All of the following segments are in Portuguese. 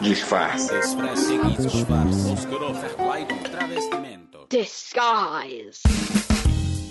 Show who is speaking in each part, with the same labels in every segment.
Speaker 1: Disfarce.
Speaker 2: Disguise.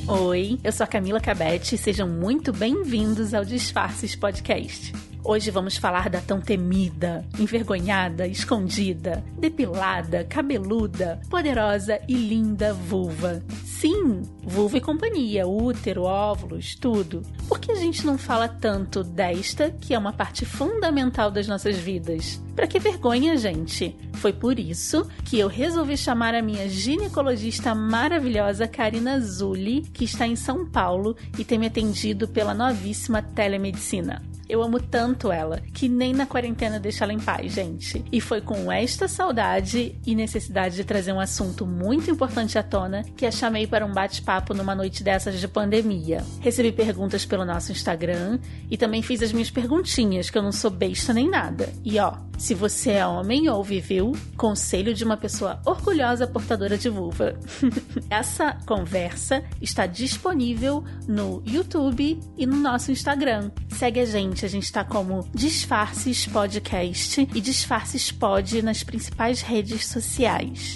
Speaker 3: Oi, eu sou a Camila Cabete e sejam muito bem-vindos ao Disfarces Podcast. Hoje vamos falar da tão temida, envergonhada, escondida, depilada, cabeluda, poderosa e linda vulva. Sim, vulva e companhia, útero, óvulos, tudo. Por que a gente não fala tanto desta, que é uma parte fundamental das nossas vidas? Pra que vergonha, gente? Foi por isso que eu resolvi chamar a minha ginecologista maravilhosa Karina Zulli, que está em São Paulo e tem me atendido pela novíssima telemedicina. Eu amo tanto ela que nem na quarentena deixa ela em paz, gente. E foi com esta saudade e necessidade de trazer um assunto muito importante à tona que a chamei para um bate-papo numa noite dessas de pandemia. Recebi perguntas pelo nosso Instagram e também fiz as minhas perguntinhas, que eu não sou besta nem nada. E ó, se você é homem ou viveu, conselho de uma pessoa orgulhosa portadora de vulva. Essa conversa está disponível no YouTube e no nosso Instagram. Segue a gente, a gente está como Disfarces Podcast e Disfarces Pod nas principais redes sociais.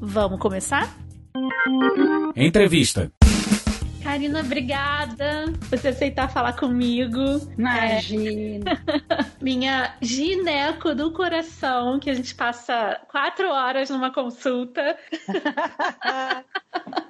Speaker 3: Vamos começar?
Speaker 4: Entrevista.
Speaker 3: Karina, obrigada por você aceitar falar comigo.
Speaker 2: Imagina.
Speaker 3: É, minha gineco do coração, que a gente passa quatro horas numa consulta.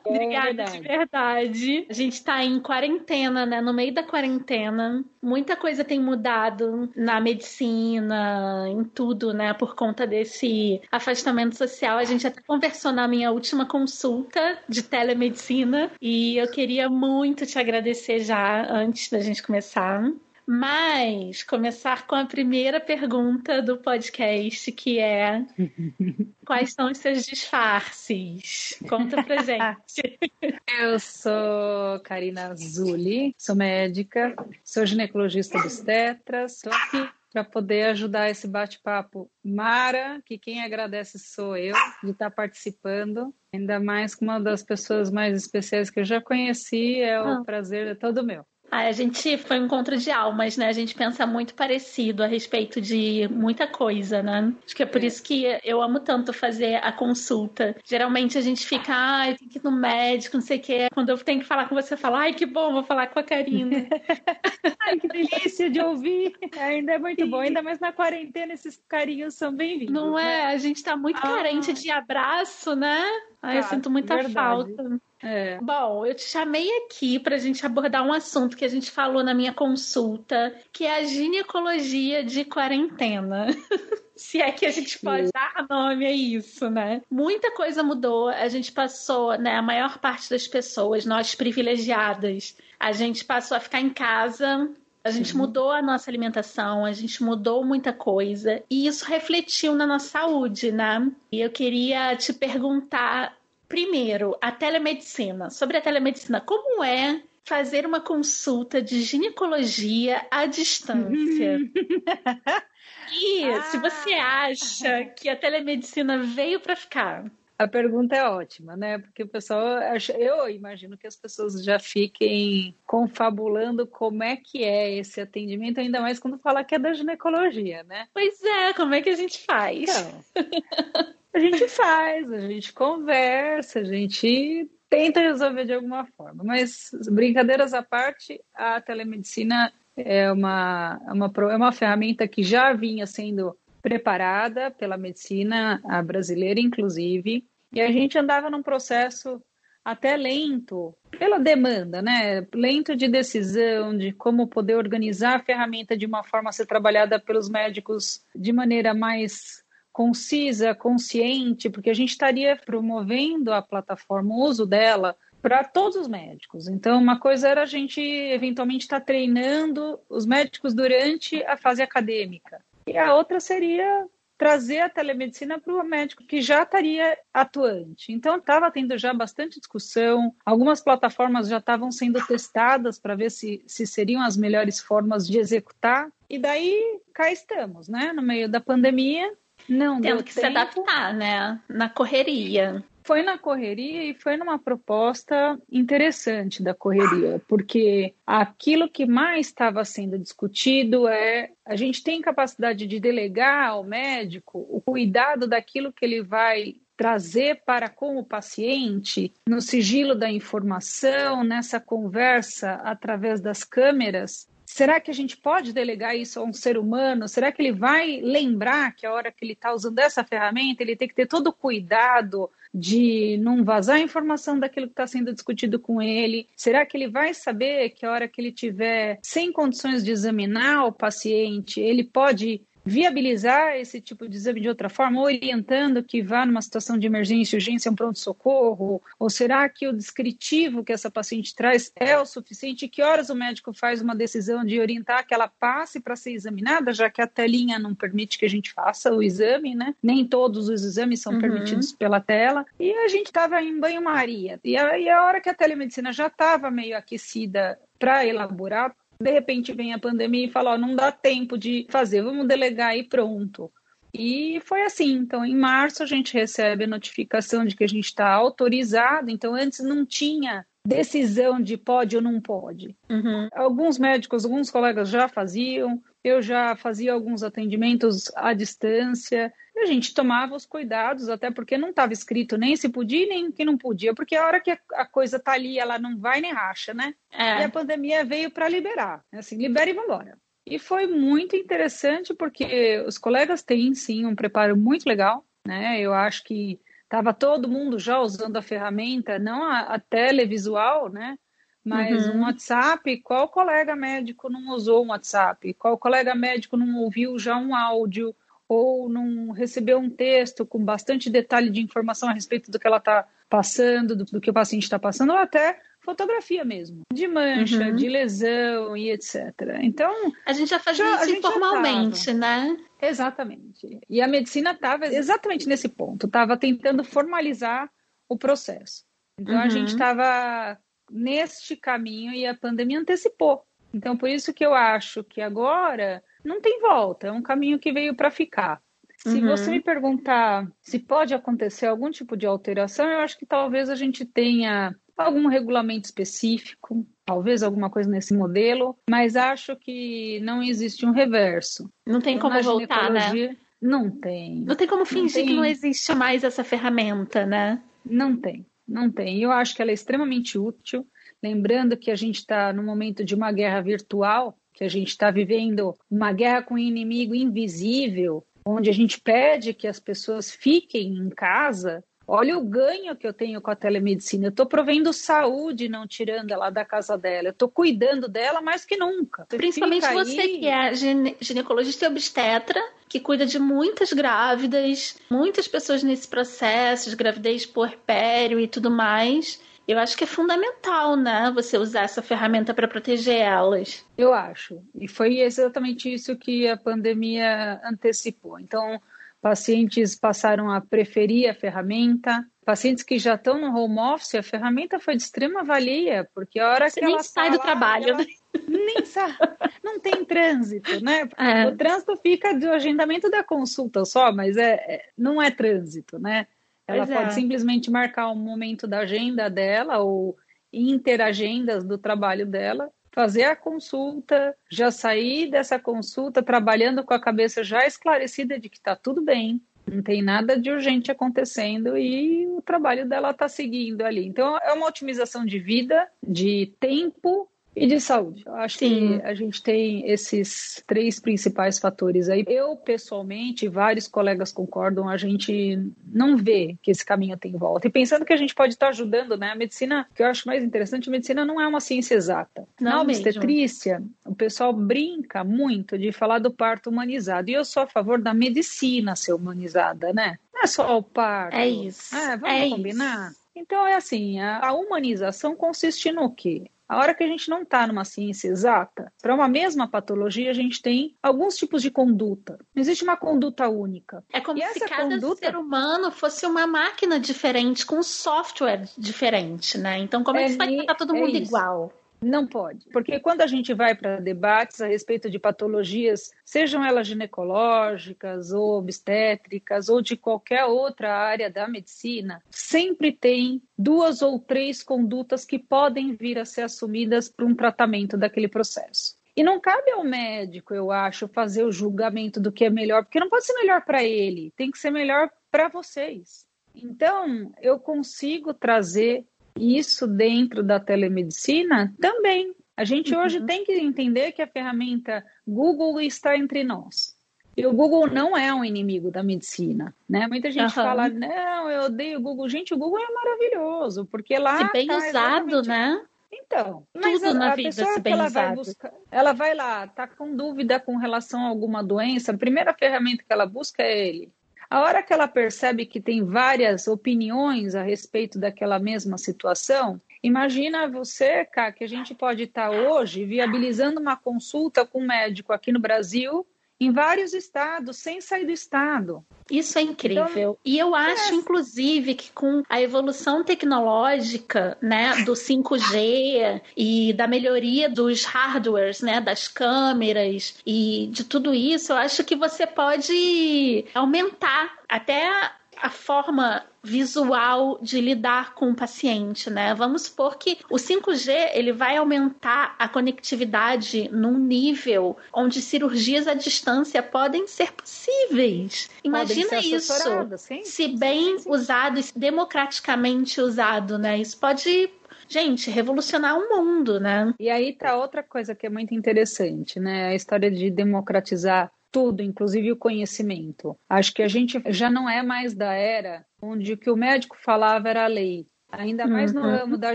Speaker 3: Obrigada,
Speaker 2: É
Speaker 3: de verdade. A gente tá em quarentena, né? No meio da quarentena. Muita coisa tem mudado na medicina, em tudo, né? Por conta desse afastamento social. A gente até conversou na minha última consulta de telemedicina. E eu queria muito te agradecer já antes da gente começar. Mas começar com a primeira pergunta do podcast, que é quais são os seus disfarces? Conta pra gente.
Speaker 2: Eu sou Karina Zulli, sou médica, sou ginecologista obstetra, estou aqui para poder ajudar esse bate-papo Mara, que quem agradece sou eu de estar participando, ainda mais com uma das pessoas mais especiais que eu já conheci, é o
Speaker 3: Ah.
Speaker 2: prazer é todo meu.
Speaker 3: Ah, a gente foi um encontro de almas, né? A gente pensa muito parecido a respeito de muita coisa, né? Acho que é por
Speaker 2: É.
Speaker 3: isso que eu amo tanto fazer a consulta. Geralmente a gente fica, ai, tem que ir no médico, não sei o quê. Quando eu tenho que falar com você, eu falo, ai, que bom, vou falar com a Karina.
Speaker 2: Ai, que delícia de ouvir! Ainda é muito bom, ainda mais na quarentena, esses carinhos são bem-vindos.
Speaker 3: não
Speaker 2: né?
Speaker 3: é? A gente tá muito
Speaker 2: Ah.
Speaker 3: carente de abraço, né? Ai, eu
Speaker 2: Tá,
Speaker 3: sinto muita
Speaker 2: verdade.
Speaker 3: falta.
Speaker 2: É.
Speaker 3: Bom, eu te chamei aqui para a gente abordar um assunto que a gente falou na minha consulta, que é a ginecologia de quarentena. Se é que a gente pode dar nome a isso, né? Muita coisa mudou. A gente passou, né? A maior parte das pessoas, nós privilegiadas, a gente passou a ficar em casa. A gente
Speaker 2: Sim.
Speaker 3: mudou a nossa alimentação, a gente mudou muita coisa e isso refletiu na nossa saúde, né? E eu queria te perguntar Primeiro, a telemedicina. Sobre a telemedicina, como é fazer uma consulta de ginecologia à distância? e se você acha que a telemedicina veio para ficar?
Speaker 2: A pergunta é ótima, né? Porque o pessoal, acha- eu imagino que as pessoas já fiquem confabulando como é que é esse atendimento, ainda mais quando fala que é da ginecologia, né?
Speaker 3: Pois é, como é que a gente faz?
Speaker 2: Então, a gente faz, a gente conversa, a gente tenta resolver de alguma forma. Mas, brincadeiras à parte, a telemedicina é uma, é uma, é uma ferramenta que já vinha sendo preparada pela medicina brasileira, inclusive, e a gente andava num processo até lento, pela demanda, né? Lento de decisão, de como poder organizar a ferramenta de uma forma a ser trabalhada pelos médicos de maneira mais concisa, consciente, porque a gente estaria promovendo a plataforma, o uso dela para todos os médicos. Então, uma coisa era a gente eventualmente estar treinando os médicos durante a fase acadêmica, e a outra seria trazer a telemedicina para o médico que já estaria atuante. Então, estava tendo já bastante discussão, algumas plataformas já estavam sendo testadas para ver se, se seriam as melhores formas de executar. E daí cá estamos, né? No meio da pandemia,
Speaker 3: Não Tendo que tempo. se adaptar, né? Na correria
Speaker 2: foi na correria e foi numa proposta interessante da correria, porque aquilo que mais estava sendo discutido é a gente tem capacidade de delegar ao médico o cuidado daquilo que ele vai trazer para com o paciente no sigilo da informação, nessa conversa através das câmeras, Será que a gente pode delegar isso a um ser humano? Será que ele vai lembrar que a hora que ele está usando essa ferramenta, ele tem que ter todo o cuidado de não vazar a informação daquilo que está sendo discutido com ele? Será que ele vai saber que a hora que ele tiver sem condições de examinar o paciente, ele pode viabilizar esse tipo de exame de outra forma, orientando que vá numa situação de emergência, urgência, um pronto-socorro? Ou será que o descritivo que essa paciente traz é o suficiente? Que horas o médico faz uma decisão de orientar que ela passe para ser examinada, já que a telinha não permite que a gente faça o exame, né? Nem todos os exames são uhum. permitidos pela tela. E a gente estava em banho-maria. E a, e a hora que a telemedicina já estava meio aquecida para elaborar, de repente vem a pandemia e fala, ó, não dá tempo de fazer, vamos delegar e pronto. E foi assim. Então, em março, a gente recebe a notificação de que a gente está autorizado. Então, antes não tinha decisão de pode ou não pode. Uhum. Alguns médicos, alguns colegas já faziam, eu já fazia alguns atendimentos à distância. E a gente tomava os cuidados, até porque não estava escrito nem se podia nem que não podia, porque a hora que a coisa tá ali, ela não vai nem racha, né? É. E a pandemia veio para liberar. Assim, libera e vambora. E foi muito interessante porque os colegas têm sim um preparo muito legal, né? Eu acho que estava todo mundo já usando a ferramenta, não a, a televisual, né? Mas uhum. um WhatsApp, qual colega médico não usou um WhatsApp? Qual colega médico não ouviu já um áudio? ou não recebeu um texto com bastante detalhe de informação a respeito do que ela está passando, do, do, que o paciente está passando, ou até fotografia mesmo, de mancha, uhum. de lesão e etc. Então.
Speaker 3: A gente já fazia já, isso informalmente, né?
Speaker 2: Exatamente. E a medicina estava exatamente nesse ponto, estava tentando formalizar o processo. Então uhum. a gente estava uhum. Neste caminho e a pandemia antecipou. Então, por isso que eu acho que agora não tem volta, é um caminho que veio para ficar. Se uhum. você me perguntar se pode acontecer algum tipo de alteração, eu acho que talvez a gente tenha algum regulamento específico, talvez alguma coisa nesse modelo, mas acho que não existe um reverso.
Speaker 3: Não tem como voltar, né?
Speaker 2: Não tem.
Speaker 3: Não tem como fingir tem... que não existe mais essa ferramenta, né?
Speaker 2: Não tem, não tem. Eu acho que ela é extremamente útil. Lembrando que a gente está no momento de uma guerra virtual, que a gente está vivendo uma guerra com um inimigo invisível, onde a gente pede que as pessoas fiquem em casa. Olha o ganho que eu tenho com a telemedicina. Eu estou provendo saúde, não tirando ela da casa dela. Eu estou cuidando dela mais que nunca.
Speaker 3: Você Principalmente você aí... que é gine ginecologista e obstetra, que cuida de muitas grávidas, muitas pessoas nesse processo de gravidez puerpério e tudo mais. Eu acho que é fundamental, né, você usar essa ferramenta para proteger elas.
Speaker 2: Eu acho. E foi exatamente isso que a pandemia antecipou. Então, pacientes passaram a preferir a ferramenta. Pacientes que já estão no home office, a ferramenta foi de extrema valia, porque a hora
Speaker 3: você
Speaker 2: que
Speaker 3: nem
Speaker 2: ela
Speaker 3: sai do trabalho, ela...
Speaker 2: né? nem sai, não tem trânsito, né? É. O trânsito fica do agendamento da consulta só, mas é, é não é trânsito, né? Ela pois pode é. simplesmente marcar um momento da agenda dela ou interagendas do trabalho dela, fazer a consulta, já sair dessa consulta trabalhando com a cabeça já esclarecida de que está tudo bem, não tem nada de urgente acontecendo e o trabalho dela está seguindo ali. Então, é uma otimização de vida, de tempo e de saúde. Eu acho Sim. que a gente tem esses três principais fatores aí. Eu, pessoalmente, vários colegas concordam, a gente não vê que esse caminho tem volta. E pensando que a gente pode estar ajudando, né? A medicina, que eu acho mais interessante, a medicina não é uma ciência exata. Não Na obstetrícia, mesmo. o pessoal brinca muito de falar do parto humanizado. E eu sou a favor da medicina ser humanizada, né? Não é só o parto.
Speaker 3: É isso.
Speaker 2: É, vamos é combinar? Isso. Então é assim, a, humanização consiste no quê? A hora que a gente não está numa ciência exata, para uma mesma patologia, a gente tem alguns tipos de conduta. Não existe uma conduta única.
Speaker 3: É como e se cada conduta... ser humano fosse uma máquina diferente, com um software diferente, né? Então, como é, é que vai tratar todo mundo é igual?
Speaker 2: Não pode. Porque quando a gente vai para debates a respeito de patologias, sejam elas ginecológicas ou obstétricas ou de qualquer outra área da medicina, sempre tem duas ou três condutas que podem vir a ser assumidas para um tratamento daquele processo. E não cabe ao médico, eu acho, fazer o julgamento do que é melhor, porque não pode ser melhor para ele, tem que ser melhor para vocês. Então, eu consigo trazer isso dentro da telemedicina também. A gente uhum. hoje tem que entender que a ferramenta Google está entre nós. E o Google não é um inimigo da medicina, né? Muita gente uhum. fala, não, eu odeio o Google. Gente, o Google é maravilhoso, porque lá...
Speaker 3: Se bem tá usado, exatamente... né?
Speaker 2: Então, mas Tudo a, na a vida, pessoa que ela vai buscar, ela vai lá, tá com dúvida com relação a alguma doença, a primeira ferramenta que ela busca é ele. A hora que ela percebe que tem várias opiniões a respeito daquela mesma situação, imagina você, cá, que a gente pode estar tá hoje viabilizando uma consulta com um médico aqui no Brasil em vários estados, sem sair do estado.
Speaker 3: Isso é incrível. Então, e eu acho, é. inclusive, que com a evolução tecnológica, né, do 5G e da melhoria dos hardwares, né, das câmeras e de tudo isso, eu acho que você pode aumentar até a forma visual de lidar com o paciente, né? Vamos supor que o 5G ele vai aumentar a conectividade num nível onde cirurgias à distância podem ser possíveis. Imagina isso, sim. se bem sim, sim. usado, democraticamente usado, né? Isso pode gente, revolucionar o mundo, né?
Speaker 2: E aí tá outra coisa que é muito interessante, né? A história de democratizar tudo, inclusive o conhecimento. Acho que a gente já não é mais da era onde o que o médico falava era a lei. Ainda mais no uhum. ramo da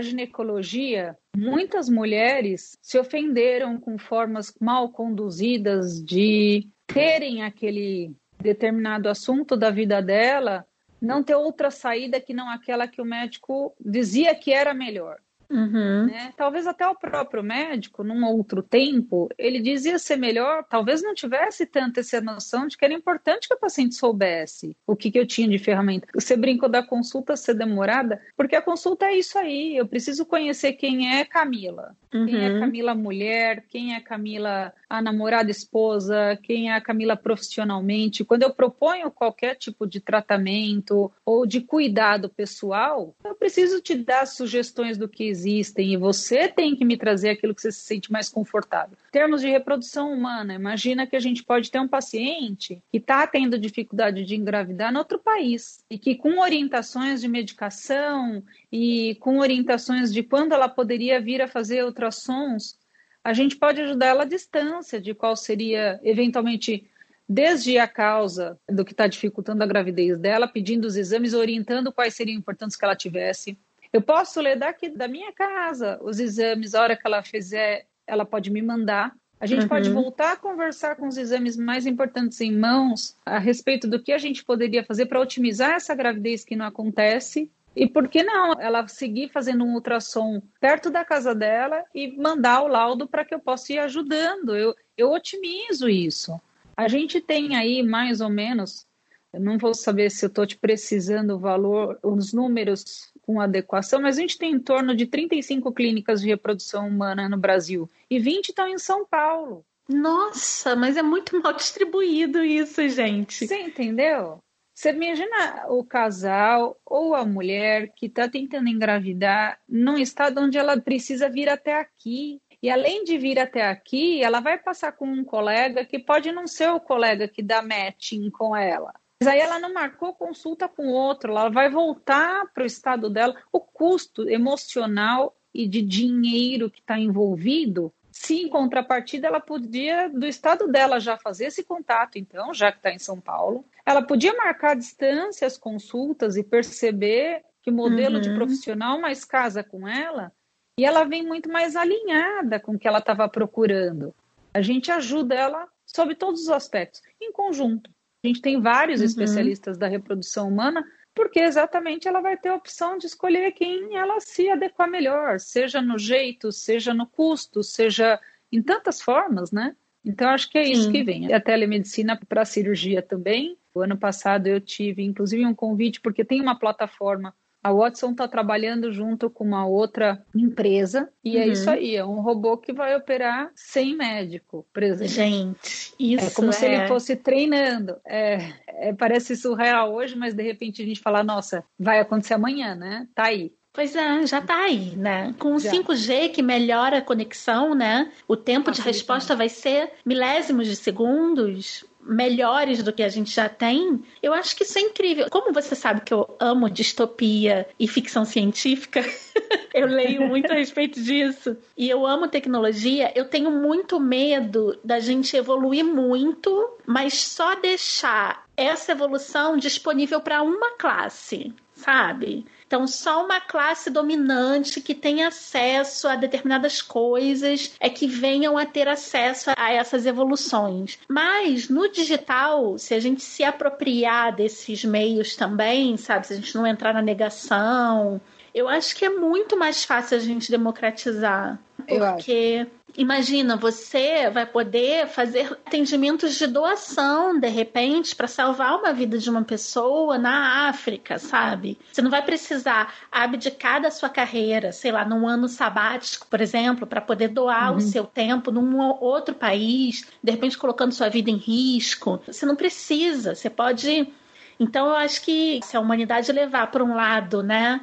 Speaker 2: ginecologia, muitas mulheres se ofenderam com formas mal conduzidas de terem aquele determinado assunto da vida dela, não ter outra saída que não aquela que o médico dizia que era melhor.
Speaker 3: Uhum.
Speaker 2: Né? Talvez até o próprio médico, num outro tempo, ele dizia ser melhor, talvez não tivesse tanta essa noção de que era importante que o paciente soubesse o que, que eu tinha de ferramenta. Você brincou da consulta ser demorada, porque a consulta é isso aí, eu preciso conhecer quem é Camila. Uhum. Quem é uhum. Camila mulher, quem é Camila a namorada esposa, quem é a Camila profissionalmente. Quando eu proponho qualquer tipo de tratamento ou de cuidado pessoal, eu preciso te dar sugestões do que existem e você tem que me trazer aquilo que você se sente mais confortável. Em termos de reprodução humana, imagina que a gente pode ter um paciente que está tendo dificuldade de engravidar em outro país e que com orientações de medicação e com orientações de quando ela poderia vir a fazer ultrassons, a gente pode ajudar ela à distância de qual seria eventualmente desde a causa do que está dificultando a gravidez dela, pedindo os exames, orientando quais seriam importantes que ela tivesse, eu posso ler daqui da minha casa os exames, a hora que ela fizer, ela pode me mandar. A gente uhum. pode voltar a conversar com os exames mais importantes em mãos a respeito do que a gente poderia fazer para otimizar essa gravidez que não acontece. E por que não ela seguir fazendo um ultrassom perto da casa dela e mandar o laudo para que eu possa ir ajudando? Eu, eu otimizo isso. A gente tem aí mais ou menos, eu não vou saber se eu estou te precisando o valor, os números com adequação, mas a gente tem em torno de 35 clínicas de reprodução humana no Brasil e 20 estão em São Paulo.
Speaker 3: Nossa, mas é muito mal distribuído isso, gente.
Speaker 2: Você entendeu? Você imagina o casal ou a mulher que está tentando engravidar num estado onde ela precisa vir até aqui. E além de vir até aqui, ela vai passar com um colega que pode não ser o colega que dá matching com ela. Mas aí ela não marcou consulta com outro, ela vai voltar para o estado dela. O custo emocional e de dinheiro que está envolvido, se em contrapartida ela podia, do estado dela, já fazer esse contato, então, já que está em São Paulo, ela podia marcar a distância as consultas e perceber que modelo uhum. de profissional mais casa com ela, e ela vem muito mais alinhada com o que ela estava procurando. A gente ajuda ela sob todos os aspectos, em conjunto. A gente tem vários uhum. especialistas da reprodução humana, porque exatamente ela vai ter a opção de escolher quem ela se adequar melhor, seja no jeito, seja no custo, seja em tantas formas, né? Então, acho que é isso Sim. que vem. A telemedicina para cirurgia também. O ano passado eu tive, inclusive, um convite, porque tem uma plataforma A Watson está trabalhando junto com uma outra empresa e é uhum. é isso aí, é um robô que vai operar sem médico, por exemplo.
Speaker 3: Gente, isso
Speaker 2: é como é... se ele é fosse treinando. É, é, parece surreal hoje, mas de repente a gente fala, nossa, vai acontecer amanhã, né? Tá aí.
Speaker 3: Pois é, já está aí, né? Com o 5G que melhora a conexão, né? O tempo de resposta vai ser milésimos de segundos melhores do que a gente já tem, eu acho que isso é incrível. Como você sabe que eu amo distopia e ficção científica, eu leio muito a respeito disso. E eu amo tecnologia, eu tenho muito medo da gente evoluir muito, mas só deixar essa evolução disponível para uma classe, sabe? Então, só uma classe dominante que tem acesso a determinadas coisas é que venham a ter acesso a essas evoluções. Mas no digital, se a gente se apropriar desses meios também, sabe, se a gente não entrar na negação, eu acho que é muito mais fácil a gente democratizar. Porque imagina, você vai poder fazer atendimentos de doação, de repente, para salvar uma vida de uma pessoa na África, sabe? Você não vai precisar abdicar da sua carreira, sei lá, num ano sabático, por exemplo, para poder doar uhum. o seu tempo num outro país, de repente colocando sua vida em risco. Você não precisa, você pode. Então, eu acho que se a humanidade levar para um lado, né,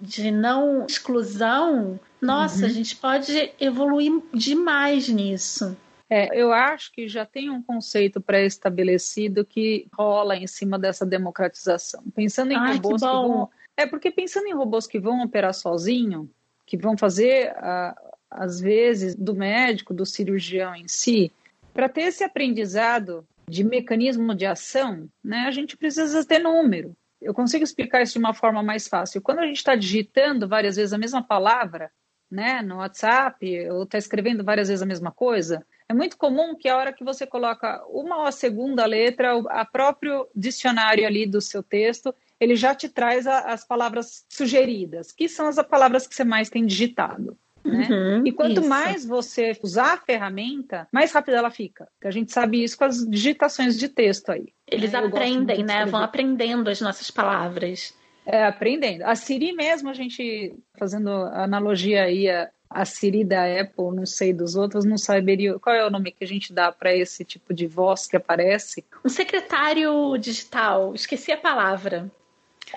Speaker 3: de não exclusão, nossa, uhum. a gente pode evoluir demais nisso.
Speaker 2: É, eu acho que já tem um conceito pré-estabelecido que rola em cima dessa democratização. Pensando em Ai, robôs que, que, vão. É porque pensando em robôs que vão operar sozinho, que vão fazer, às vezes, do médico, do cirurgião em si, para ter esse aprendizado de mecanismo de ação, né, a gente precisa ter número. Eu consigo explicar isso de uma forma mais fácil. Quando a gente está digitando várias vezes a mesma palavra, né, no WhatsApp, ou está escrevendo várias vezes a mesma coisa, é muito comum que a hora que você coloca uma ou a segunda letra, a próprio dicionário ali do seu texto, ele já te traz a, as palavras sugeridas, que são as palavras que você mais tem digitado. Né? Uhum, e quanto isso. mais você usar a ferramenta, mais rápida ela fica. A gente sabe isso com as digitações de texto aí.
Speaker 3: Eles né? aprendem, né? Vão aprendendo as nossas palavras.
Speaker 2: É, aprendendo. A Siri mesmo, a gente fazendo analogia aí, a, a Siri da Apple, não sei dos outros, não saberia qual é o nome que a gente dá para esse tipo de voz que aparece.
Speaker 3: Um secretário digital, esqueci a palavra.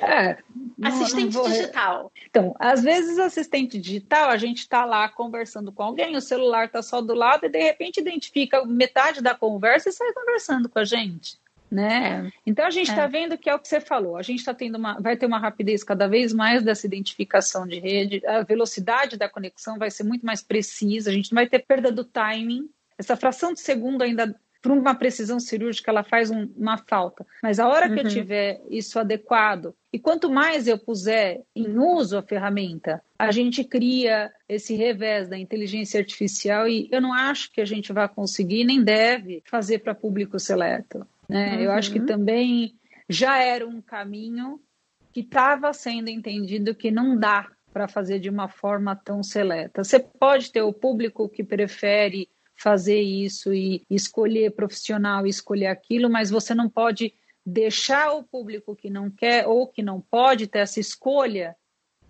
Speaker 2: É,
Speaker 3: assistente não digital.
Speaker 2: Então, às vezes assistente digital, a gente está lá conversando com alguém, o celular está só do lado e de repente identifica metade da conversa e sai conversando com a gente. Né? Então a gente está é. vendo que é o que você falou. A gente está tendo uma, vai ter uma rapidez cada vez mais dessa identificação de rede. A velocidade da conexão vai ser muito mais precisa. A gente não vai ter perda do timing. Essa fração de segundo ainda para uma precisão cirúrgica ela faz um, uma falta. Mas a hora uhum. que eu uhum. tiver isso adequado e quanto mais eu puser em uso a ferramenta, a gente cria esse revés da inteligência artificial e eu não acho que a gente vai conseguir nem deve fazer para público seleto. Né? Uhum. Eu acho que uhum. também já era um caminho que estava sendo entendido que não dá para fazer de uma forma tão seleta. Você pode ter o público que prefere fazer isso e escolher profissional, escolher aquilo, mas você não pode deixar o público que não quer ou que não pode ter essa escolha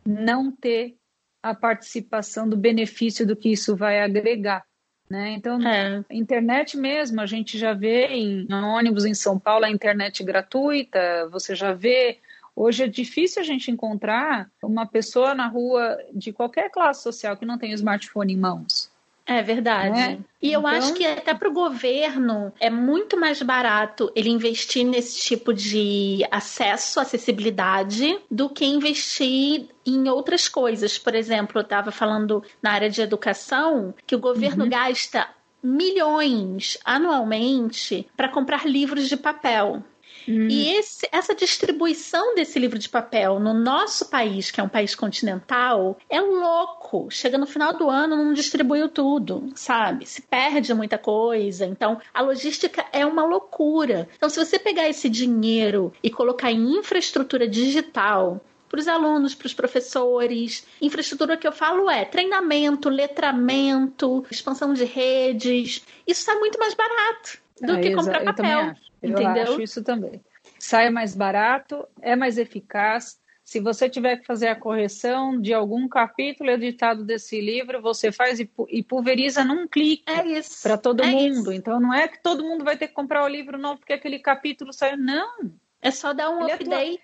Speaker 2: não ter a participação do benefício do que isso vai agregar. Né? Então, é. internet mesmo, a gente já vê em ônibus em São Paulo a internet gratuita, você já vê. Hoje é difícil a gente encontrar uma pessoa na rua de qualquer classe social que não tem o smartphone em mãos.
Speaker 3: É verdade. Né? E eu então... acho que até para o governo é muito mais barato ele investir nesse tipo de acesso, acessibilidade, do que investir em outras coisas. Por exemplo, eu estava falando na área de educação que o governo uhum. gasta milhões anualmente para comprar livros de papel. Hum. E esse, essa distribuição desse livro de papel no nosso país, que é um país continental, é louco. Chega no final do ano, não distribuiu tudo, sabe? Se perde muita coisa. Então, a logística é uma loucura. Então, se você pegar esse dinheiro e colocar em infraestrutura digital, para os alunos, para os professores. Infraestrutura que eu falo é treinamento, letramento, expansão de redes. Isso está muito mais barato do é, que comprar papel.
Speaker 2: Eu entendeu? acho isso também. Sai mais barato, é mais eficaz, se você tiver que fazer a correção de algum capítulo editado desse livro, você faz e pulveriza num clique
Speaker 3: é isso
Speaker 2: para todo
Speaker 3: é
Speaker 2: mundo.
Speaker 3: Isso.
Speaker 2: Então não é que todo mundo vai ter que comprar o livro novo porque aquele capítulo saiu. Não.
Speaker 3: É só dar um Ele update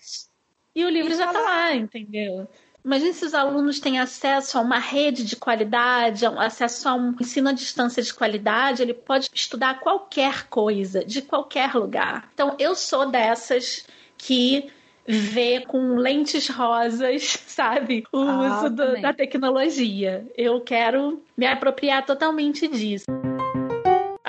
Speaker 3: é e o livro e já está lá, entendeu? Imagina se os alunos têm acesso a uma rede de qualidade, acesso a um ensino à distância de qualidade, ele pode estudar qualquer coisa, de qualquer lugar. Então, eu sou dessas que vê com lentes rosas, sabe? O ah, uso do, da tecnologia. Eu quero me apropriar totalmente disso.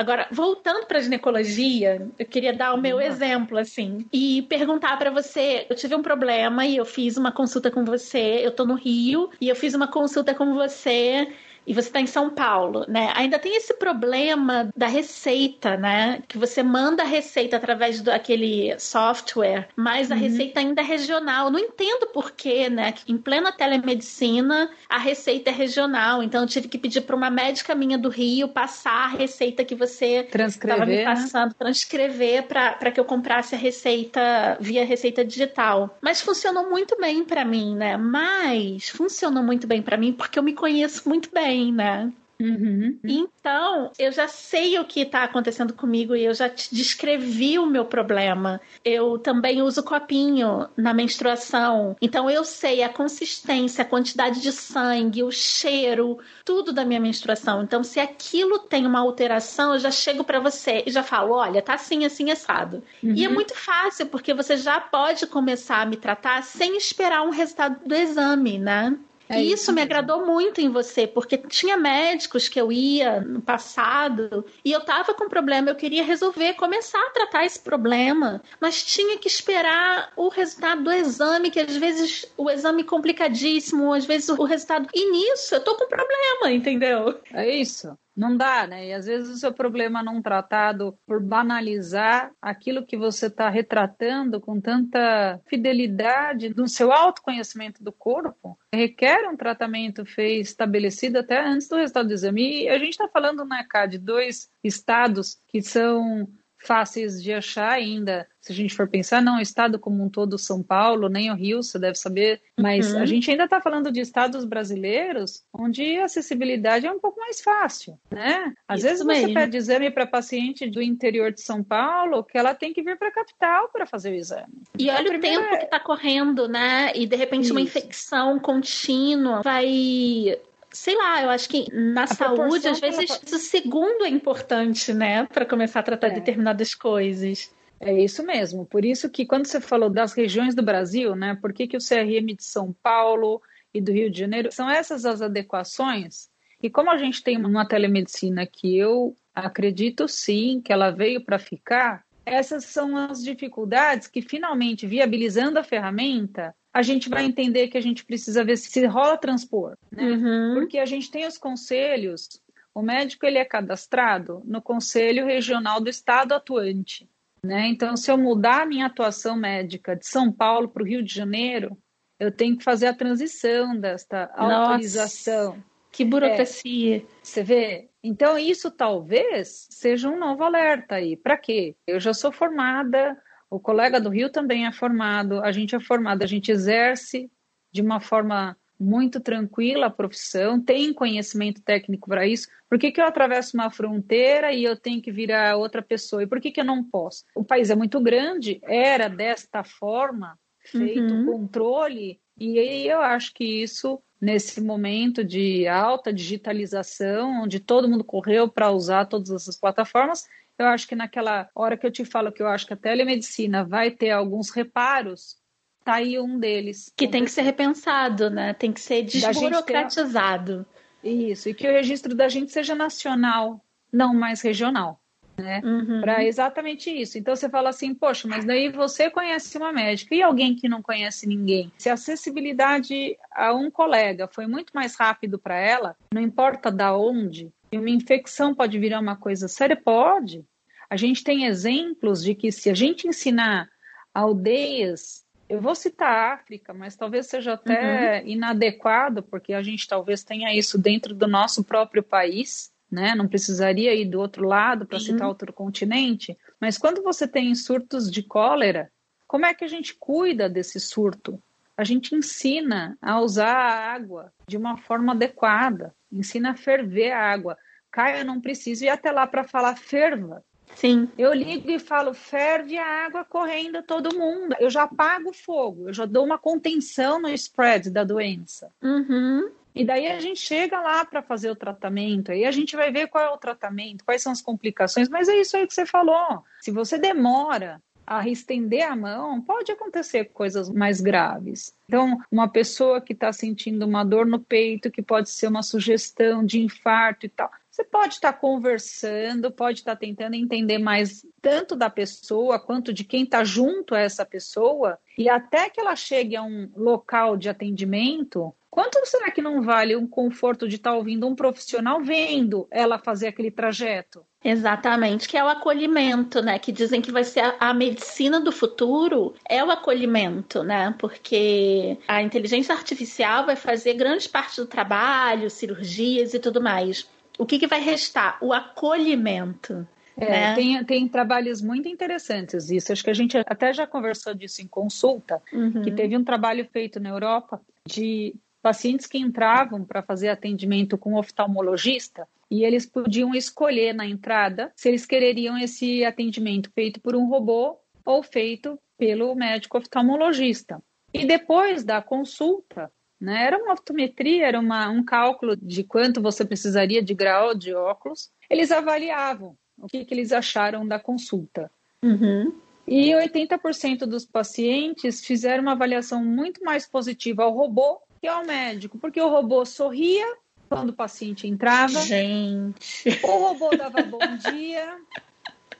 Speaker 3: Agora, voltando para ginecologia, eu queria dar o meu uhum. exemplo, assim, e perguntar para você: eu tive um problema e eu fiz uma consulta com você, eu tô no Rio, e eu fiz uma consulta com você e você está em São Paulo, né? Ainda tem esse problema da receita, né? Que você manda a receita através daquele software, mas a uhum. receita ainda é regional. Não entendo por quê, né? Em plena telemedicina, a receita é regional. Então, eu tive que pedir para uma médica minha do Rio passar a receita que você estava me né? passando, né? transcrever para que eu comprasse a receita via receita digital. Mas funcionou muito bem para mim, né? Mas funcionou muito bem para mim porque eu me conheço muito bem também, né?
Speaker 2: Uhum.
Speaker 3: Então, eu já sei o que está acontecendo comigo e eu já te descrevi o meu problema. Eu também uso copinho na menstruação. Então, eu sei a consistência, a quantidade de sangue, o cheiro, tudo da minha menstruação. Então, se aquilo tem uma alteração, eu já chego para você e já falo: olha, tá assim, assim, assado. Uhum. E é muito fácil, porque você já pode começar a me tratar sem esperar um resultado do exame, né? É isso, isso me agradou muito em você, porque tinha médicos que eu ia no passado e eu tava com problema, eu queria resolver, começar a tratar esse problema, mas tinha que esperar o resultado do exame, que às vezes o exame complicadíssimo, às vezes o resultado. E nisso eu tô com problema, entendeu?
Speaker 2: É isso. Não dá, né? E às vezes o seu problema não tratado por banalizar aquilo que você está retratando com tanta fidelidade no seu autoconhecimento do corpo, requer um tratamento feito estabelecido até antes do resultado do exame. E a gente está falando, né, cá, de dois estados que são fáceis de achar ainda. Se a gente for pensar, não, o estado como um todo, São Paulo, nem o Rio, você deve saber, mas uhum. a gente ainda está falando de estados brasileiros onde a acessibilidade é um pouco mais fácil, né? Às Isso vezes mesmo. você pede exame para paciente do interior de São Paulo que ela tem que vir para a capital para fazer o exame.
Speaker 3: E então, olha o tempo é... que está correndo, né? E de repente Isso. uma infecção contínua vai sei lá, eu acho que na a saúde, às vezes, ela... o segundo é importante, né? Para começar a tratar é. determinadas coisas.
Speaker 2: É isso mesmo. Por isso que quando você falou das regiões do Brasil, né? Por que, que o CRM de São Paulo e do Rio de Janeiro são essas as adequações? E como a gente tem uma telemedicina que eu acredito sim que ela veio para ficar, essas são as dificuldades que finalmente viabilizando a ferramenta, a gente vai entender que a gente precisa ver se rola transpor, né?
Speaker 3: Uhum.
Speaker 2: Porque a gente tem os conselhos, o médico ele é cadastrado no Conselho Regional do Estado atuante, né? Então, se eu mudar a minha atuação médica de São Paulo para o Rio de Janeiro, eu tenho que fazer a transição desta Nossa, autorização.
Speaker 3: Que burocracia. É,
Speaker 2: você vê? Então, isso talvez seja um novo alerta aí. Para quê? Eu já sou formada o colega do Rio também é formado, a gente é formado, a gente exerce de uma forma muito tranquila a profissão, tem conhecimento técnico para isso. Por que, que eu atravesso uma fronteira e eu tenho que virar outra pessoa? E por que, que eu não posso? O país é muito grande, era desta forma feito o uhum. controle, e aí eu acho que isso, nesse momento de alta digitalização, onde todo mundo correu para usar todas essas plataformas, eu acho que naquela hora que eu te falo que eu acho que a telemedicina vai ter alguns reparos, tá aí um deles.
Speaker 3: Que tem que ser repensado, né? Tem que ser desburocratizado.
Speaker 2: Isso, e que o registro da gente seja nacional, não mais regional. Né?
Speaker 3: Uhum.
Speaker 2: Para exatamente isso. Então você fala assim, poxa, mas daí você conhece uma médica e alguém que não conhece ninguém. Se a acessibilidade a um colega foi muito mais rápido para ela, não importa da onde, e uma infecção pode virar uma coisa séria, pode. A gente tem exemplos de que se a gente ensinar aldeias, eu vou citar a África, mas talvez seja até uhum. inadequado, porque a gente talvez tenha isso dentro do nosso próprio país, né? Não precisaria ir do outro lado para citar outro continente. Mas quando você tem surtos de cólera, como é que a gente cuida desse surto? a gente ensina a usar a água de uma forma adequada, ensina a ferver a água. Caio, eu não preciso ir até lá para falar ferva.
Speaker 3: Sim.
Speaker 2: Eu ligo e falo, ferve a água correndo todo mundo. Eu já apago o fogo, eu já dou uma contenção no spread da doença.
Speaker 3: Uhum.
Speaker 2: E daí a gente chega lá para fazer o tratamento, aí a gente vai ver qual é o tratamento, quais são as complicações, mas é isso aí que você falou. Se você demora a estender a mão, pode acontecer coisas mais graves. Então, uma pessoa que está sentindo uma dor no peito, que pode ser uma sugestão de infarto e tal, você pode estar tá conversando, pode estar tá tentando entender mais tanto da pessoa quanto de quem está junto a essa pessoa, e até que ela chegue a um local de atendimento, Quanto será que não vale um conforto de estar tá ouvindo um profissional vendo ela fazer aquele trajeto?
Speaker 3: Exatamente, que é o acolhimento, né? Que dizem que vai ser a, a, medicina do futuro é o acolhimento, né? Porque a inteligência artificial vai fazer grande parte do trabalho, cirurgias e tudo mais. O que, que vai restar? O acolhimento.
Speaker 2: É, né? tem, tem trabalhos muito interessantes isso. Acho que a gente até já conversou disso em consulta, uhum. que teve um trabalho feito na Europa de pacientes que entravam para fazer atendimento com oftalmologista e eles podiam escolher na entrada se eles quereriam esse atendimento feito por um robô ou feito pelo médico oftalmologista. E depois da consulta, né, era uma optometria, era uma, um cálculo de quanto você precisaria de grau de óculos, eles avaliavam o que, que eles acharam da consulta.
Speaker 3: Uhum.
Speaker 2: E 80% dos pacientes fizeram uma avaliação muito mais positiva ao robô que ao médico, porque o robô sorria quando o paciente entrava.
Speaker 3: Gente.
Speaker 2: O robô dava bom dia.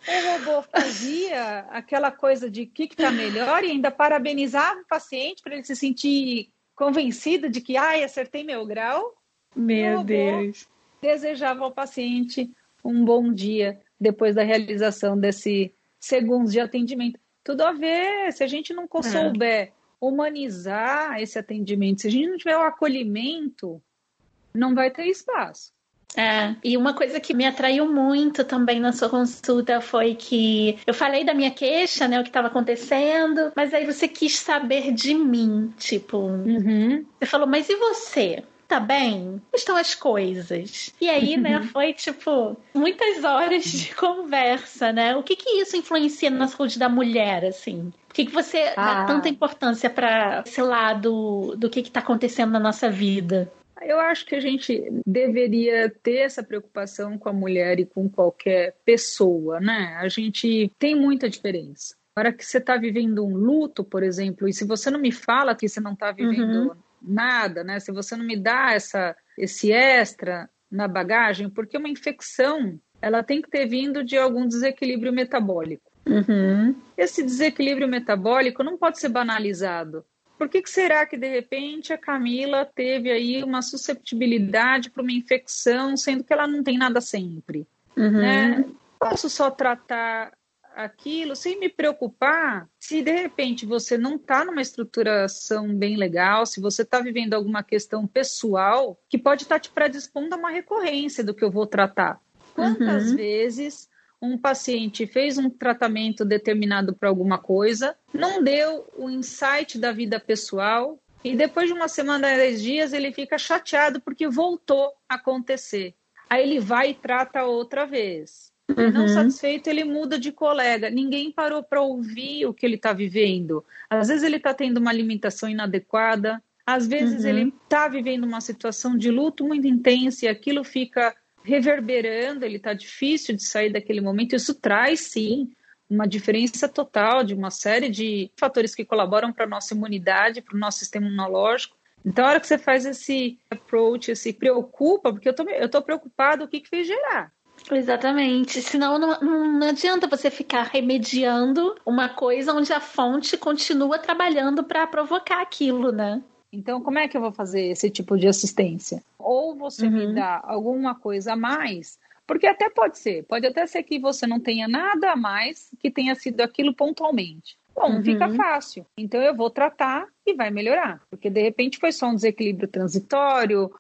Speaker 2: O robô fazia aquela coisa de o que está melhor e ainda parabenizava o paciente para ele se sentir convencido de que, ai, acertei meu grau.
Speaker 3: Meu Deus.
Speaker 2: Desejava ao paciente um bom dia depois da realização desse segundos de atendimento. Tudo a ver, se a gente não é. souber humanizar esse atendimento. Se a gente não tiver o acolhimento, não vai ter espaço.
Speaker 3: É, e uma coisa que me atraiu muito também na sua consulta foi que eu falei da minha queixa, né, o que estava acontecendo, mas aí você quis saber de mim, tipo,
Speaker 2: uhum.
Speaker 3: você falou, mas e você? tá bem? Como estão as coisas? E aí, né, uhum. foi tipo muitas horas de conversa, né? O que que isso influencia na saúde da mulher, assim? Por que, que você ah. dá tanta importância para esse lado do que está acontecendo na nossa vida?
Speaker 2: Eu acho que a gente deveria ter essa preocupação com a mulher e com qualquer pessoa, né? A gente tem muita diferença. Agora que você está vivendo um luto, por exemplo, e se você não me fala que você não está vivendo uhum nada, né? Se você não me dá essa, esse extra na bagagem, porque uma infecção ela tem que ter vindo de algum desequilíbrio metabólico.
Speaker 3: Uhum.
Speaker 2: Esse desequilíbrio metabólico não pode ser banalizado. Por que, que será que de repente a Camila teve aí uma susceptibilidade para uma infecção, sendo que ela não tem nada sempre?
Speaker 3: Uhum.
Speaker 2: Né? Posso só tratar aquilo sem me preocupar se de repente você não está numa estruturação bem legal, se você está vivendo alguma questão pessoal que pode estar tá te predispondo a uma recorrência do que eu vou tratar. Quantas uhum. vezes um paciente fez um tratamento determinado para alguma coisa, não deu o insight da vida pessoal, e depois de uma semana, dez dias, ele fica chateado porque voltou a acontecer. Aí ele vai e trata outra vez. Uhum. Não satisfeito, ele muda de colega. Ninguém parou para ouvir o que ele está vivendo. Às vezes ele está tendo uma alimentação inadequada, às vezes uhum. ele está vivendo uma situação de luto muito intensa e aquilo fica reverberando, ele está difícil de sair daquele momento. Isso traz, sim, uma diferença total de uma série de fatores que colaboram para a nossa imunidade, para o nosso sistema imunológico. Então, a hora que você faz esse approach, se preocupa, porque eu tô, eu tô preocupado o que, que fez gerar.
Speaker 3: Exatamente. Senão não, não, não, adianta você ficar remediando uma coisa onde a fonte continua trabalhando para provocar aquilo, né?
Speaker 2: Então, como é que eu vou fazer esse tipo de assistência? Ou você uhum. me dá alguma coisa a mais, porque até pode ser, pode até ser que você não tenha nada a mais que tenha sido aquilo pontualmente. Bom, uhum. fica fácil. Então eu vou tratar e vai melhorar, porque de repente foi só um desequilíbrio transitório,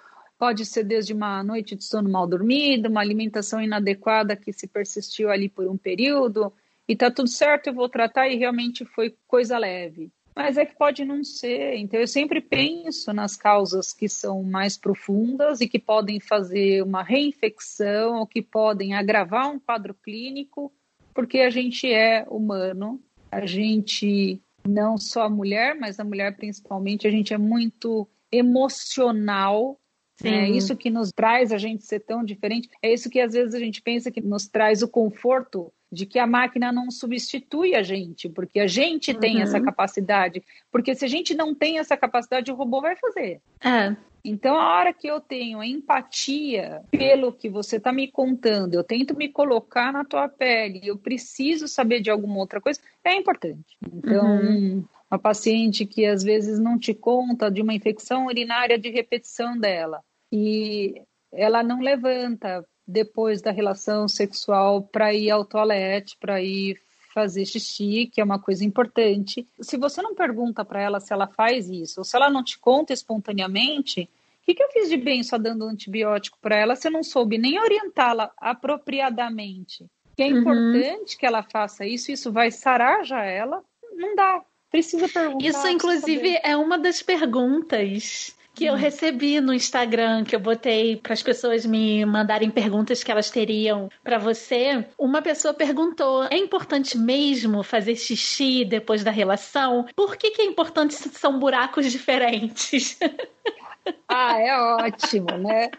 Speaker 2: Pode ser desde uma noite de sono mal dormida, uma alimentação inadequada que se persistiu ali por um período, e tá tudo certo, eu vou tratar e realmente foi coisa leve. Mas é que pode não ser. Então, eu sempre penso nas causas que são mais profundas e que podem fazer uma reinfecção ou que podem agravar um quadro clínico, porque a gente é humano, a gente, não só a mulher, mas a mulher principalmente, a gente é muito emocional. É isso que nos traz a gente ser tão diferente. É isso que às vezes a gente pensa que nos traz o conforto de que a máquina não substitui a gente, porque a gente tem uhum. essa capacidade. Porque se a gente não tem essa capacidade, o robô vai fazer.
Speaker 3: É.
Speaker 2: Então, a hora que eu tenho empatia pelo que você está me contando, eu tento me colocar na tua pele, eu preciso saber de alguma outra coisa, é importante. Então, uhum. uma paciente que às vezes não te conta de uma infecção urinária de repetição dela e ela não levanta depois da relação sexual para ir ao toalete, para ir fazer xixi, que é uma coisa importante. Se você não pergunta para ela se ela faz isso, ou se ela não te conta espontaneamente, o que, que eu fiz de bem só dando antibiótico para ela se eu não soube nem orientá-la apropriadamente? Que é uhum. importante que ela faça isso, isso vai sarar já ela? Não dá. Precisa perguntar.
Speaker 3: Isso, inclusive, é uma das perguntas que eu recebi no Instagram, que eu botei para as pessoas me mandarem perguntas que elas teriam para você. Uma pessoa perguntou: é importante mesmo fazer xixi depois da relação? Por que, que é importante se são buracos diferentes?
Speaker 2: Ah, é ótimo, né?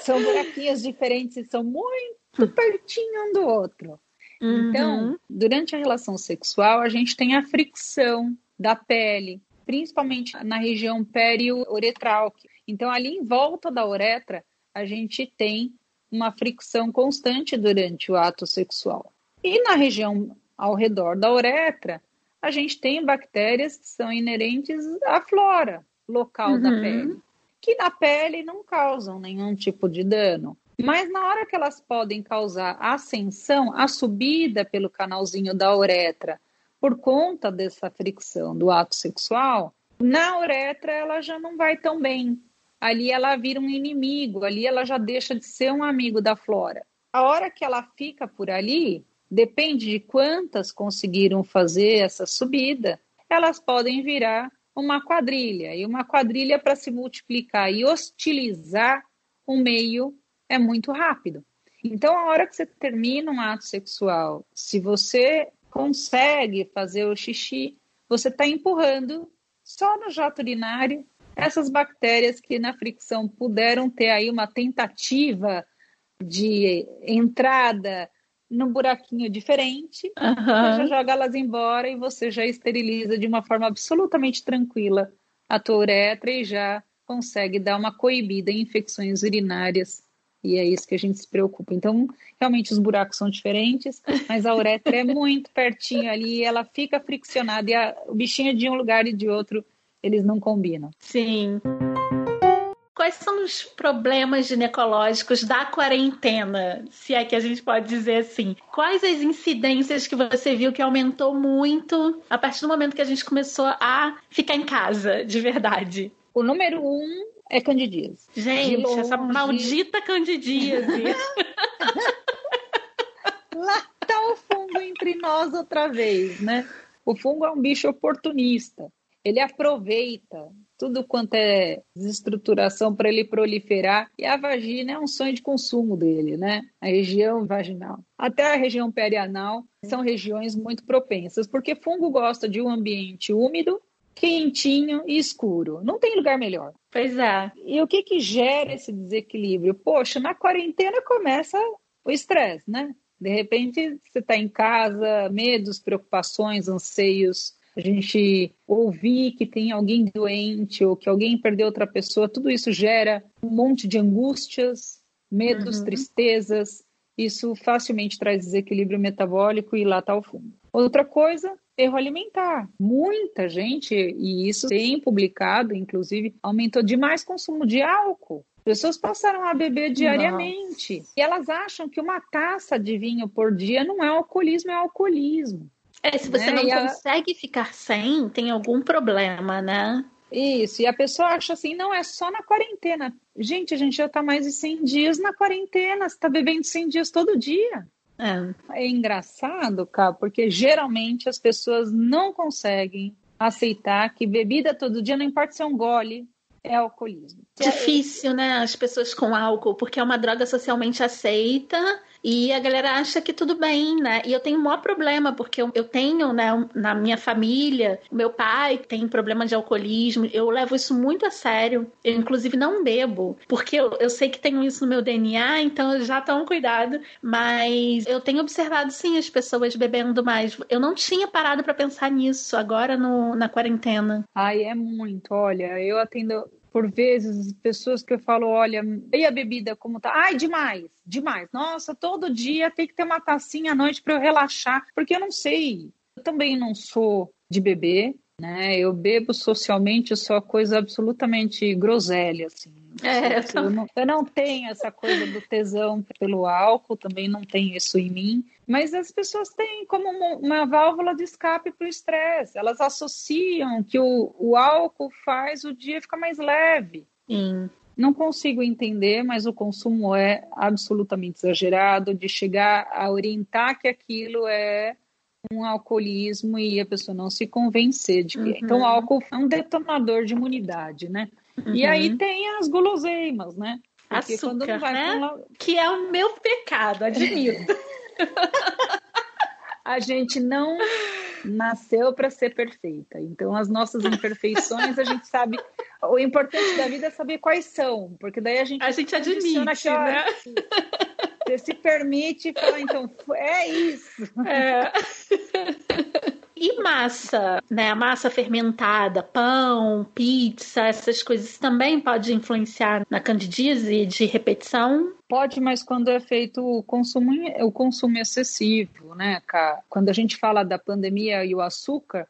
Speaker 2: São buraquinhos diferentes e são muito pertinho um do outro. Uhum. Então, durante a relação sexual, a gente tem a fricção da pele, principalmente na região periuretral. Então, ali em volta da uretra, a gente tem uma fricção constante durante o ato sexual. E na região ao redor da uretra, a gente tem bactérias que são inerentes à flora local uhum. da pele, que na pele não causam nenhum tipo de dano. Mas na hora que elas podem causar ascensão, a subida pelo canalzinho da uretra por conta dessa fricção do ato sexual, na uretra ela já não vai tão bem. Ali ela vira um inimigo, ali ela já deixa de ser um amigo da flora. A hora que ela fica por ali, depende de quantas conseguiram fazer essa subida, elas podem virar uma quadrilha. E uma quadrilha, para se multiplicar e hostilizar o meio, é muito rápido. Então, a hora que você termina um ato sexual, se você consegue fazer o xixi, você está empurrando só no jato urinário essas bactérias que na fricção puderam ter aí uma tentativa de entrada num buraquinho diferente, uhum. você já joga elas embora e você já esteriliza de uma forma absolutamente tranquila a tua uretra e já consegue dar uma coibida em infecções urinárias e é isso que a gente se preocupa. Então, realmente os buracos são diferentes, mas a uretra é muito pertinho ali, ela fica friccionada e a, o bichinho de um lugar e de outro, eles não combinam.
Speaker 3: Sim. Quais são os problemas ginecológicos da quarentena, se é que a gente pode dizer assim? Quais as incidências que você viu que aumentou muito a partir do momento que a gente começou a ficar em casa, de verdade?
Speaker 2: O número um é candidíase.
Speaker 3: Gente, essa maldita candidíase.
Speaker 2: Lá está o fungo entre nós outra vez, né? O fungo é um bicho oportunista. Ele aproveita tudo quanto é desestruturação para ele proliferar. E a vagina é um sonho de consumo dele, né? A região vaginal. Até a região perianal são regiões muito propensas, porque fungo gosta de um ambiente úmido quentinho e escuro. Não tem lugar melhor.
Speaker 3: Pois é.
Speaker 2: E o que que gera esse desequilíbrio? Poxa, na quarentena começa o estresse, né? De repente você está em casa, medos, preocupações, anseios. A gente ouvir que tem alguém doente ou que alguém perdeu outra pessoa, tudo isso gera um monte de angústias, medos, uhum. tristezas. Isso facilmente traz desequilíbrio metabólico e lá está o fundo. Outra coisa, erro alimentar. Muita gente, e isso tem publicado, inclusive, aumentou demais o consumo de álcool. Pessoas passaram a beber diariamente. Nossa. E elas acham que uma taça de vinho por dia não é alcoolismo, é alcoolismo.
Speaker 3: É, se você né? não e consegue ficar sem, tem algum problema, né?
Speaker 2: Isso, e a pessoa acha assim, não, é só na quarentena. Gente, a gente já está mais de 100 dias na quarentena, você está bebendo 100 dias todo dia. É. é engraçado, cara, porque geralmente as pessoas não conseguem aceitar que bebida todo dia, não importa se é um gole, é alcoolismo.
Speaker 3: Difícil, né? As pessoas com álcool, porque é uma droga socialmente aceita e a galera acha que tudo bem, né? E eu tenho um maior problema, porque eu, eu tenho, né, na minha família, meu pai tem problema de alcoolismo, eu levo isso muito a sério. Eu, inclusive, não bebo, porque eu, eu sei que tenho isso no meu DNA, então já tomo cuidado. Mas eu tenho observado, sim, as pessoas bebendo mais. Eu não tinha parado para pensar nisso agora no, na quarentena.
Speaker 2: Ai, é muito. Olha, eu atendo por vezes, pessoas que eu falo, olha, e a bebida como tá? Ai, demais, demais. Nossa, todo dia tem que ter uma tacinha à noite para eu relaxar, porque eu não sei. Eu também não sou de beber, né? Eu bebo socialmente só coisa absolutamente groselha, assim. É, eu, eu, não, eu não tenho essa coisa do tesão pelo álcool, também não tenho isso em mim. Mas as pessoas têm como uma, uma válvula de escape para o estresse. Elas associam que o, o álcool faz o dia ficar mais leve.
Speaker 3: Sim.
Speaker 2: Não consigo entender, mas o consumo é absolutamente exagerado de chegar a orientar que aquilo é um alcoolismo e a pessoa não se convencer de que. Uhum. Então, o álcool é um detonador de imunidade, né? Uhum. E aí tem as guloseimas, né?
Speaker 3: Porque Açúcar, né? Uma... Que é o meu pecado, admito.
Speaker 2: a gente não nasceu para ser perfeita. Então, as nossas imperfeições, a gente sabe. O importante da vida é saber quais são, porque daí a gente.
Speaker 3: A gente admite, né?
Speaker 2: Você se permite falar, então, é isso.
Speaker 3: É. E massa, né? A massa fermentada, pão, pizza, essas coisas também pode influenciar na candidíase de repetição?
Speaker 2: Pode, mas quando é feito o consumo, o consumo excessivo, né, Quando a gente fala da pandemia e o açúcar,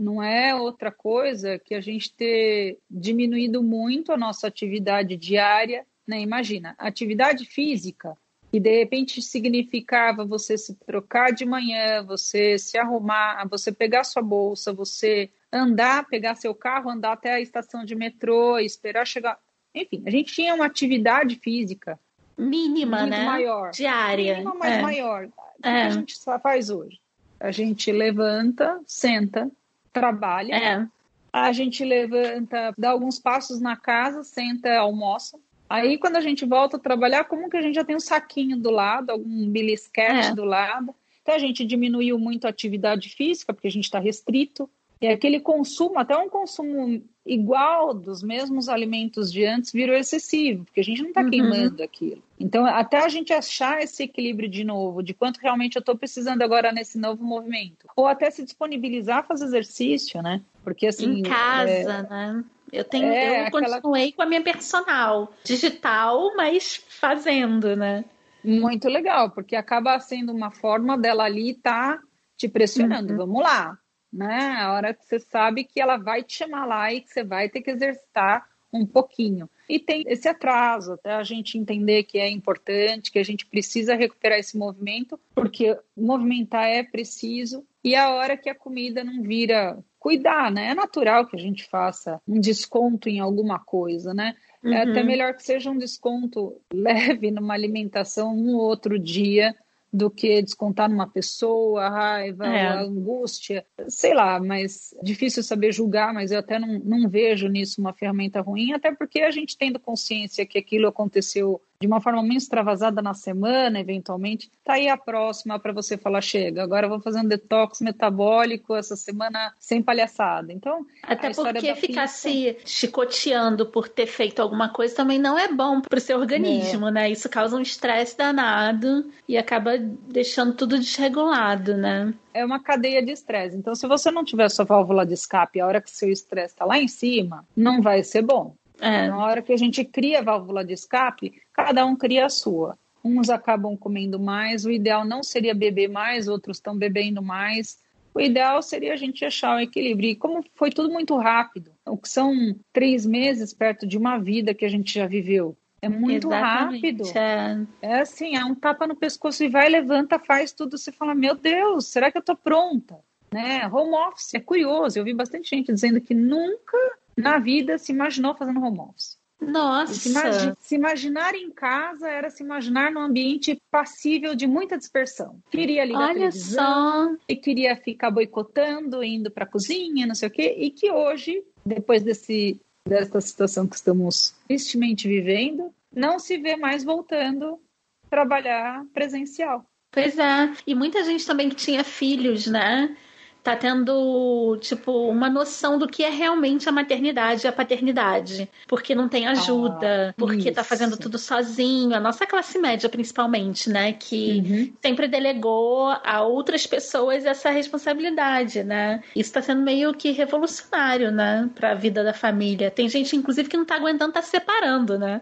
Speaker 2: não é outra coisa que a gente ter diminuído muito a nossa atividade diária, né? Imagina, atividade física e de repente significava você se trocar de manhã, você se arrumar, você pegar sua bolsa, você andar, pegar seu carro, andar até a estação de metrô, esperar chegar. Enfim, a gente tinha uma atividade física
Speaker 3: mínima, muito né?
Speaker 2: Maior.
Speaker 3: Diária.
Speaker 2: Mínima, mas é. maior. O que é. a gente só faz hoje? A gente levanta, senta, trabalha.
Speaker 3: É.
Speaker 2: A gente levanta, dá alguns passos na casa, senta, almoça. Aí, quando a gente volta a trabalhar, como que a gente já tem um saquinho do lado, algum belisquete é. do lado. Então, a gente diminuiu muito a atividade física, porque a gente está restrito. E aquele consumo, até um consumo igual dos mesmos alimentos de antes, virou excessivo, porque a gente não está uhum. queimando aquilo. Então, até a gente achar esse equilíbrio de novo, de quanto realmente eu estou precisando agora nesse novo movimento. Ou até se disponibilizar a fazer exercício, né? Porque assim.
Speaker 3: Em casa, é... né? Eu tenho, é, eu continuei aquela... com a minha personal, digital, mas fazendo, né?
Speaker 2: Muito legal, porque acaba sendo uma forma dela ali estar tá te pressionando. Uhum. Vamos lá, né? A hora que você sabe que ela vai te chamar lá e que você vai ter que exercitar um pouquinho. E tem esse atraso, até a gente entender que é importante, que a gente precisa recuperar esse movimento, porque movimentar é preciso, e a hora que a comida não vira cuidar, né? É natural que a gente faça um desconto em alguma coisa, né? Uhum. É até uhum. melhor que seja um desconto leve numa alimentação um outro dia do que descontar numa pessoa, a raiva, é. a angústia, sei lá, mas difícil saber julgar, mas eu até não, não vejo nisso uma ferramenta ruim, até porque a gente tendo consciência que aquilo aconteceu de uma forma menos extravasada na semana, eventualmente, tá aí a próxima para você falar, chega, agora vou fazer um detox metabólico essa semana sem palhaçada. Então,
Speaker 3: até porque ficar se chicoteando por ter feito alguma coisa também não é bom para o seu organismo, é. né? Isso causa um estresse danado e acaba deixando tudo desregulado, né?
Speaker 2: É uma cadeia de estresse. Então, se você não tiver sua válvula de escape a hora que seu estresse está lá em cima, não vai ser bom. É. Na hora que a gente cria a válvula de escape, cada um cria a sua. Uns acabam comendo mais, o ideal não seria beber mais, outros estão bebendo mais. O ideal seria a gente achar o equilíbrio. E como foi tudo muito rápido, o que são três meses perto de uma vida que a gente já viveu. É muito Exatamente, rápido. É. é assim, é um tapa no pescoço e vai, levanta, faz tudo. Você fala, meu Deus, será que eu tô pronta? Né? Home office, é curioso. Eu vi bastante gente dizendo que nunca na vida se imaginou fazendo home office.
Speaker 3: Nossa!
Speaker 2: Se, imagi se, imaginar em casa era se imaginar num ambiente passível de muita dispersão. Queria ligar Olha televisão, só. e queria ficar boicotando, indo para a cozinha, não sei o quê, e que hoje, depois desse, dessa situação que estamos tristemente vivendo, não se vê mais voltando a trabalhar presencial.
Speaker 3: Pois é, e muita gente também que tinha filhos, né? Tá tendo, tipo, uma noção do que é realmente a maternidade e a paternidade. Porque não tem ajuda, ah, porque isso. tá fazendo tudo sozinho. A nossa classe média, principalmente, né? Que uhum. sempre delegou a outras pessoas essa responsabilidade, né? Isso tá sendo meio que revolucionário, né? Pra vida da família. Tem gente, inclusive, que não tá aguentando tá se separando, né?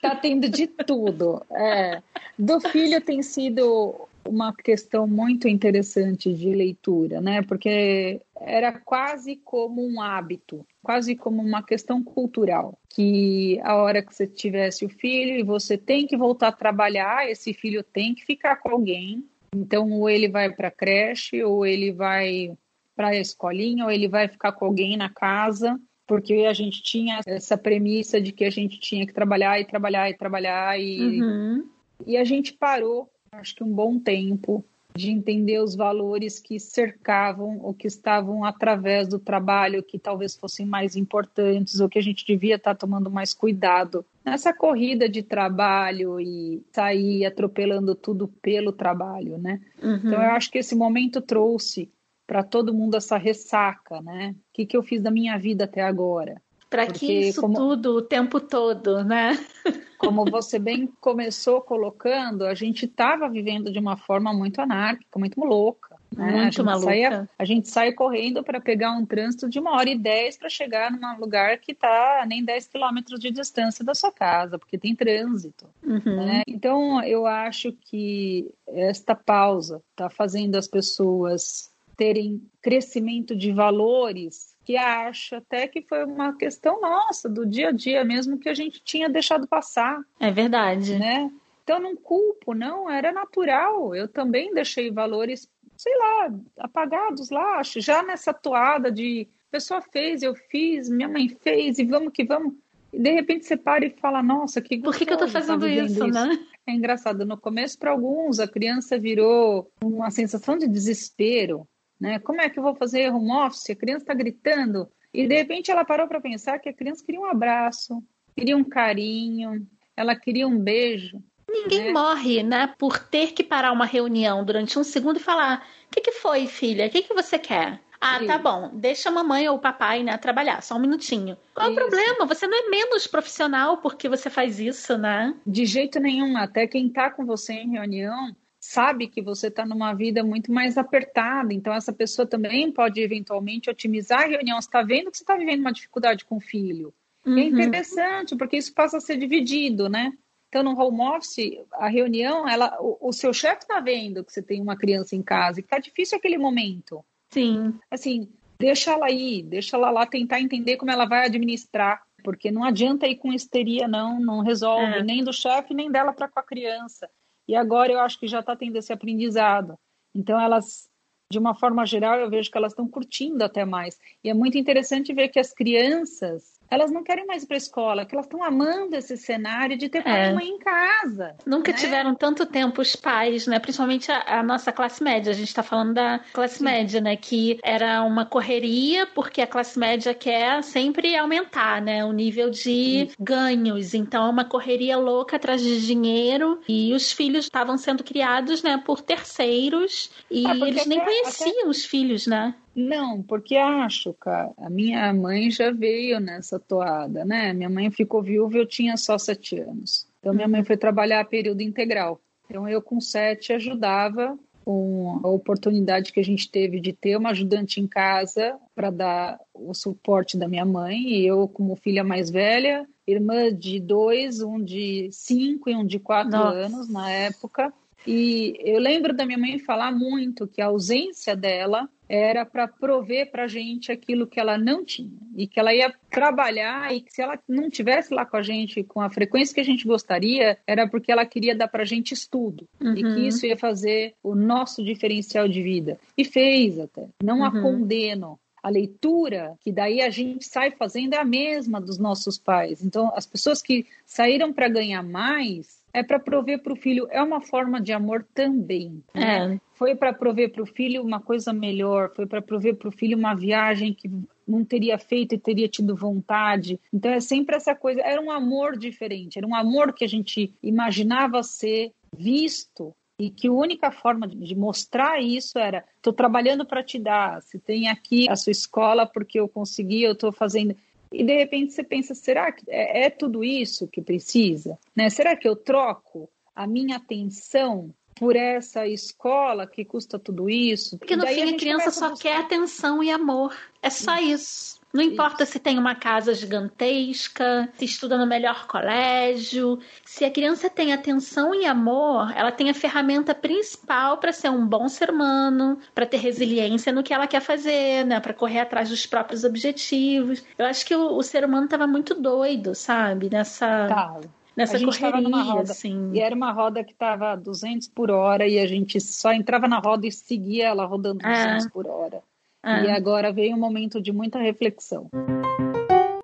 Speaker 2: Tá tendo de tudo. É. Do filho tem sido uma questão muito interessante de leitura, né? Porque era quase como um hábito, quase como uma questão cultural, que a hora que você tivesse o filho e você tem que voltar a trabalhar, esse filho tem que ficar com alguém. Então, ou ele vai para a creche, ou ele vai para a escolinha, ou ele vai ficar com alguém na casa, porque a gente tinha essa premissa de que a gente tinha que trabalhar e trabalhar e trabalhar e, uhum. e a gente parou acho que um bom tempo de entender os valores que cercavam ou que estavam através do trabalho, que talvez fossem mais importantes, ou que a gente devia estar tomando mais cuidado nessa corrida de trabalho e sair atropelando tudo pelo trabalho, né? Uhum. Então eu acho que esse momento trouxe para todo mundo essa ressaca, né? O que, que eu fiz da minha vida até agora?
Speaker 3: Para que isso como... tudo o tempo todo, né?
Speaker 2: como você bem começou colocando, a gente estava vivendo de uma forma muito anárquica, muito louca. Né?
Speaker 3: Muito a maluca. Saia,
Speaker 2: a gente sai correndo para pegar um trânsito de uma hora e dez para chegar num lugar que está nem 10 quilômetros de distância da sua casa, porque tem trânsito. Uhum. Né? Então, eu acho que esta pausa está fazendo as pessoas terem crescimento de valores que acho até que foi uma questão nossa, do dia a dia mesmo, que a gente tinha deixado passar.
Speaker 3: É verdade.
Speaker 2: Né? Então, não culpo, não, era natural. Eu também deixei valores, sei lá, apagados lá, já nessa toada de pessoa fez, eu fiz, minha mãe fez, e vamos que vamos. E de repente você para e fala, nossa, que
Speaker 3: Por que, que eu tô tá fazendo tá isso, isso, né?
Speaker 2: É engraçado, no começo, para alguns, a criança virou uma sensação de desespero. Né? Como é que eu vou fazer home office? A criança está gritando. E de repente ela parou para pensar que a criança queria um abraço, queria um carinho, ela queria um beijo.
Speaker 3: Ninguém né? morre, né, por ter que parar uma reunião durante um segundo e falar: o que, que foi, filha? O que, que você quer? Ah, tá Isso. tá bom. Deixa a mamãe ou o papai, né, trabalhar, só um minutinho. Qual é o problema? Você não é menos profissional porque você faz isso, né?
Speaker 2: De jeito nenhum. Até quem tá com você em reunião sabe que você está numa vida muito mais apertada, então essa pessoa também pode eventualmente otimizar a reunião. Você está vendo que você está vivendo uma dificuldade com o filho. Uhum. é interessante, porque isso passa a ser dividido, né? Então, no home office, a reunião, ela, o, o seu chefe está vendo que você tem uma criança em casa e que está difícil aquele momento.
Speaker 3: Sim.
Speaker 2: Assim, deixa ela aí, deixa ela lá tentar entender como ela vai administrar, porque não adianta ir com histeria, não, não resolve, é. nem do chefe, nem dela para com a criança. E agora eu acho que já está tendo esse aprendizado. Então, elas, de uma forma geral, eu vejo que elas estão curtindo até mais. E é muito interessante ver que as crianças elas não querem mais ir para a escola, que elas estão amando esse cenário de ter pai é. e mãe em casa.
Speaker 3: Nunca né? tiveram tanto tempo os pais, né? Principalmente a, a nossa classe média. A gente está falando da classe Sim. média, né? Que era uma correria, porque a classe média quer sempre aumentar, né? O nível de Sim. ganhos. Então é uma correria louca atrás de dinheiro. E os filhos estavam sendo criados, né? Por terceiros. E é eles nem até, conheciam até... os filhos, né?
Speaker 2: Não, porque acho, cara, a minha mãe já veio nessa toada, né? Minha mãe ficou viúva eu tinha só sete anos. Então, minha mãe foi trabalhar a período integral. Então, eu com sete ajudava com a oportunidade que a gente teve de ter uma ajudante em casa para dar o suporte da minha mãe e eu como filha mais velha, irmã de dois, um de cinco e um de quatro Nossa. anos na época. E eu lembro da minha mãe falar muito que a ausência dela era para prover para a gente aquilo que ela não tinha e que ela ia trabalhar e que se ela não tivesse lá com a gente com a frequência que a gente gostaria era porque ela queria dar para a gente estudo uhum. e que uhum. isso ia fazer o nosso diferencial de vida e fez até não uhum. a condeno a leitura, que daí a gente sai fazendo, é a mesma dos nossos pais. Então, as pessoas que saíram para ganhar mais é para prover para o filho, é uma forma de amor também. Né? É. Foi para prover para o filho uma coisa melhor, foi para prover para o filho uma viagem que não teria feito e teria tido vontade. Então é sempre essa coisa, era um amor diferente, era um amor que a gente imaginava ser visto e que a única forma de mostrar isso era: estou trabalhando para te dar, se tem aqui a sua escola porque eu consegui, eu estou fazendo. E de repente você pensa: será que é, é tudo isso que precisa? Né? Será que eu troco a minha atenção por essa escola que custa tudo isso?
Speaker 3: Porque no fim a, a criança só quer atenção e amor. É só isso. Não importa Isso. se tem uma casa gigantesca, se estuda no melhor colégio. Se a criança tem atenção e amor, ela tem a ferramenta principal para ser um bom ser humano, para ter resiliência no que ela quer fazer, né? Para correr atrás dos próprios objetivos. Eu acho que o, o ser humano estava muito doido, sabe? Nessa.
Speaker 2: Tá
Speaker 3: nessa a gente correria, numa
Speaker 2: roda,
Speaker 3: assim.
Speaker 2: E era uma roda que estava 200 por hora e a gente só entrava na roda e seguia ela rodando 200 é. por hora. Ah. E agora veio um momento de muita reflexão.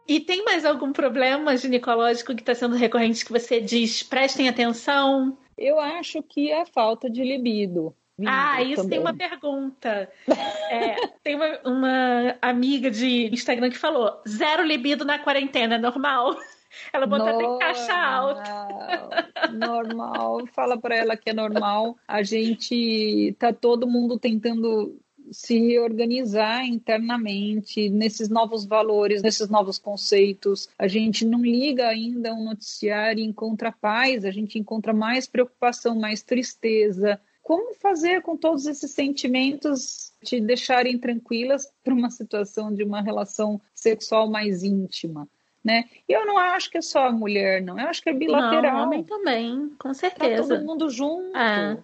Speaker 3: E tem mais algum problema ginecológico que está sendo recorrente que você diz prestem atenção?
Speaker 2: Eu acho que é a falta de libido.
Speaker 3: Ah, isso também. tem uma pergunta. É, tem uma, uma, amiga de Instagram que falou: zero libido na quarentena, é normal? Ela botou até caixa alta.
Speaker 2: Normal. Fala para ela que é normal. A gente tá todo mundo tentando se organizar internamente nesses novos valores, nesses novos conceitos. A gente não liga ainda um noticiário e encontra paz, a gente encontra mais preocupação, mais tristeza. Como fazer com todos esses sentimentos te deixarem tranquilas para uma situação de uma relação sexual mais íntima? Né? E eu não acho que é só a mulher, não. Eu acho que é bilateral.
Speaker 3: Não, homem também, com certeza.
Speaker 2: Tá todo mundo junto. É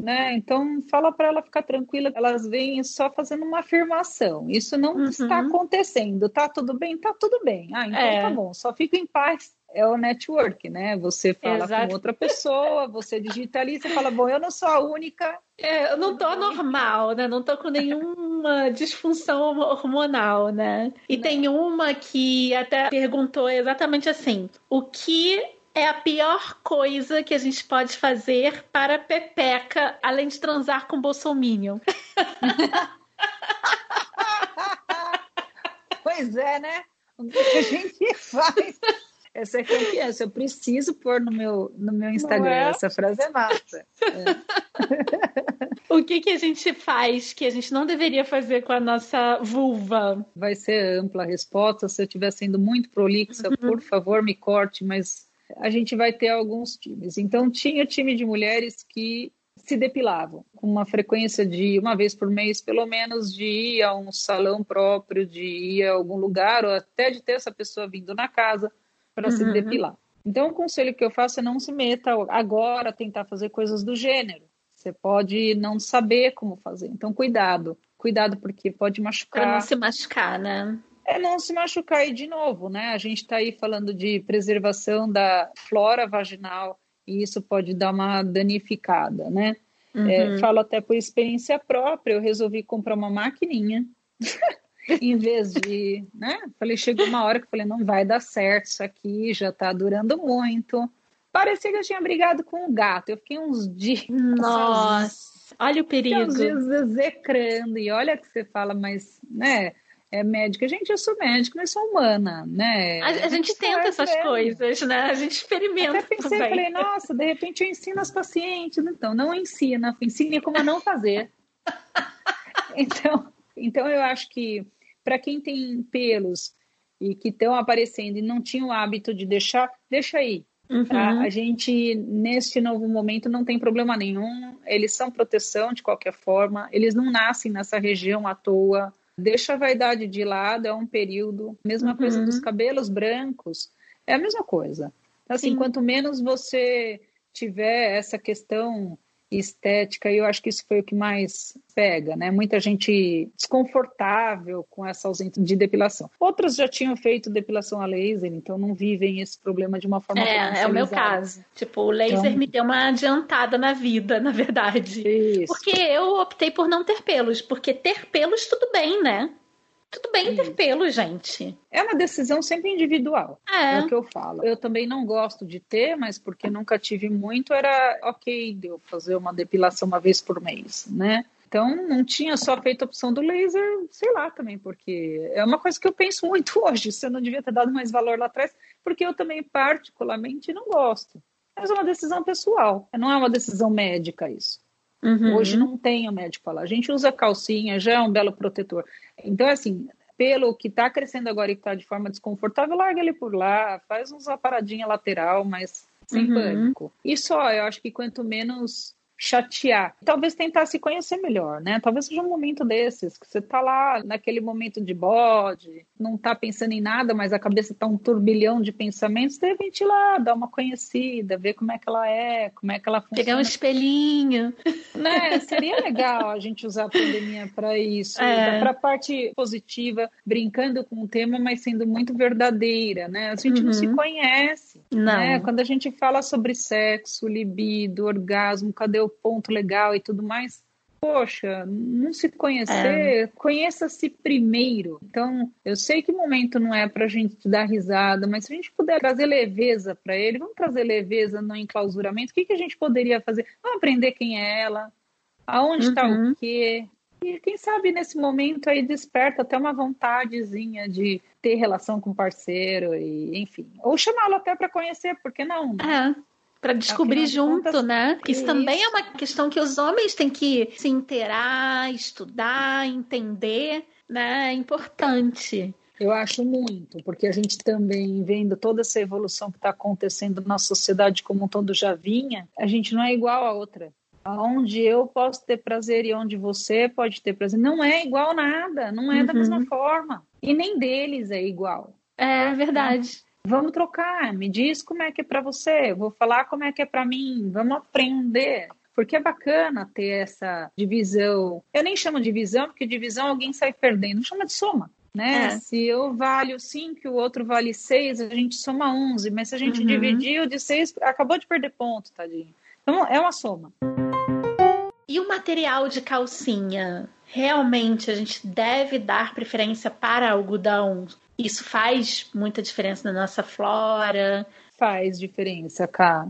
Speaker 2: né? Então fala para ela ficar tranquila, elas vêm só fazendo uma afirmação. Isso não uhum. está acontecendo. Tá tudo bem? Tá tudo bem. Ah, então é. tá bom. Só fica em paz. É o network, né? Você fala Exato. com outra pessoa, você digitaliza, fala, bom, eu não sou a única.
Speaker 3: É, eu não tô normal, né? Não tô com nenhuma disfunção hormonal, né? E não. tem uma que até perguntou exatamente assim: o que é a pior coisa que a gente pode fazer para Pepeca, além de transar com Bolsominion?
Speaker 2: pois é, né? O que a gente faz? Essa é campeã. Eu preciso pôr no meu, no meu Instagram. É? Essa frase é massa. É.
Speaker 3: o que, que a gente faz que a gente não deveria fazer com a nossa vulva?
Speaker 2: Vai ser ampla a resposta. Se eu estiver sendo muito prolixa, uhum. por favor, me corte, mas a gente vai ter alguns times. Então, tinha time de mulheres que se depilavam com uma frequência de uma vez por mês, pelo menos, de ir a um salão próprio, de ir a algum lugar, ou até de ter essa pessoa vindo na casa para uhum. se depilar. Então, o conselho que eu faço é não se meta agora a tentar fazer coisas do gênero. Você pode não saber como fazer. Então, cuidado. Cuidado, porque pode machucar.
Speaker 3: Para não se machucar, né?
Speaker 2: É não se machucar aí de novo, né? A gente está aí falando de preservação da flora vaginal e isso pode dar uma danificada, né? Uhum. É, falo até por experiência própria, eu resolvi comprar uma maquininha em vez de, né? Falei, chegou uma hora que eu falei, não vai dar certo isso aqui, já está durando muito. Parecia que eu tinha brigado com um gato. Eu fiquei uns dias.
Speaker 3: Nossa, olha o perigo.
Speaker 2: Uns dias execrando. E olha que você fala, mas, né? É médica. Gente, eu sou médica, mas sou humana, né?
Speaker 3: A, a, a gente, gente tenta essas mesmo. coisas, né? A gente experimenta.
Speaker 2: Até pensei, também. falei, nossa, de repente eu ensino as pacientes. Então, não ensina, ensine como não fazer. então, então, eu acho que para quem tem pelos e que estão aparecendo e não tinha o hábito de deixar, deixa aí. Uhum. Tá? A gente, neste novo momento, não tem problema nenhum. Eles são proteção de qualquer forma. Eles não nascem nessa região à toa. Deixa a vaidade de lado, é um período. Mesma uhum. coisa dos cabelos brancos, é a mesma coisa. Assim, Sim. quanto menos você tiver essa questão estética, e eu acho que isso foi o que mais pega, né? Muita gente desconfortável com essa ausência de depilação. Outras já tinham feito depilação a laser, então não vivem esse problema de uma forma
Speaker 3: É, é o meu caso. Tipo, o laser então... me deu uma adiantada na vida, na verdade. Isso. Porque eu optei por não ter pelos, porque ter pelos tudo bem, né? Tudo bem ter pelo, gente.
Speaker 2: É uma decisão sempre individual. É. é o que eu falo. Eu também não gosto de ter, mas porque nunca tive muito, era ok de eu fazer uma depilação uma vez por mês, né? Então, não tinha só feito a opção do laser, sei lá também, porque é uma coisa que eu penso muito hoje. Se eu não devia ter dado mais valor lá atrás, porque eu também, particularmente, não gosto. Mas é uma decisão pessoal, não é uma decisão médica isso. Uhum. Hoje não tem o médico lá. A gente usa calcinha, já é um belo protetor. Então, assim, pelo que está crescendo agora e que está de forma desconfortável, larga ele por lá, faz uns paradinha lateral, mas sem uhum. pânico. E só, eu acho que quanto menos chatear. Talvez tentar se conhecer melhor, né? Talvez seja um momento desses, que você tá lá naquele momento de bode, não tá pensando em nada, mas a cabeça tá um turbilhão de pensamentos, de repente ir lá, dar uma conhecida, ver como é que ela é, como é que ela funciona.
Speaker 3: Pegar um espelhinho.
Speaker 2: Né? Seria legal a gente usar a pandemia para isso, é. para a parte positiva, brincando com o tema, mas sendo muito verdadeira, né? A gente uhum. não se uhum. conhece, não. né? Quando a gente fala sobre sexo, libido, orgasmo, cadê o ponto legal e tudo mais. Poxa, não se conhecer, é. conheça-se primeiro. Então, eu sei que o momento não é para a gente dar risada, mas se a gente puder trazer leveza para ele, vamos trazer leveza no enclausuramento. O que, que a gente poderia fazer? Vamos aprender quem é ela, aonde está uhum. o quê, e quem sabe nesse momento aí desperta até uma vontadezinha de ter relação com o parceiro e enfim, ou chamá-lo até para conhecer, por que não?
Speaker 3: É para descobrir junto, contas, né? Isso, isso também é uma questão que os homens têm que se inteirar, estudar, entender, né? É importante.
Speaker 2: Eu acho muito, porque a gente também, vendo toda essa evolução que está acontecendo na sociedade como um todo já vinha, a gente não é igual a outra. Onde eu posso ter prazer e onde você pode ter prazer. Não é igual nada, não é uhum. da mesma forma. E nem deles é igual.
Speaker 3: É verdade.
Speaker 2: Vamos trocar, me diz como é que é para você, eu vou falar como é que é para mim, vamos aprender. Porque é bacana ter essa divisão. Eu nem chamo de divisão, porque divisão alguém sai perdendo, chama de soma. Né? É. Se eu valho 5 e o outro vale 6, a gente soma 11, mas se a gente uhum. dividiu de 6, acabou de perder ponto, tadinho. Então é uma soma.
Speaker 3: E o material de calcinha? Realmente a gente deve dar preferência para algodão isso faz muita diferença na nossa flora?
Speaker 2: Faz diferença, Cá,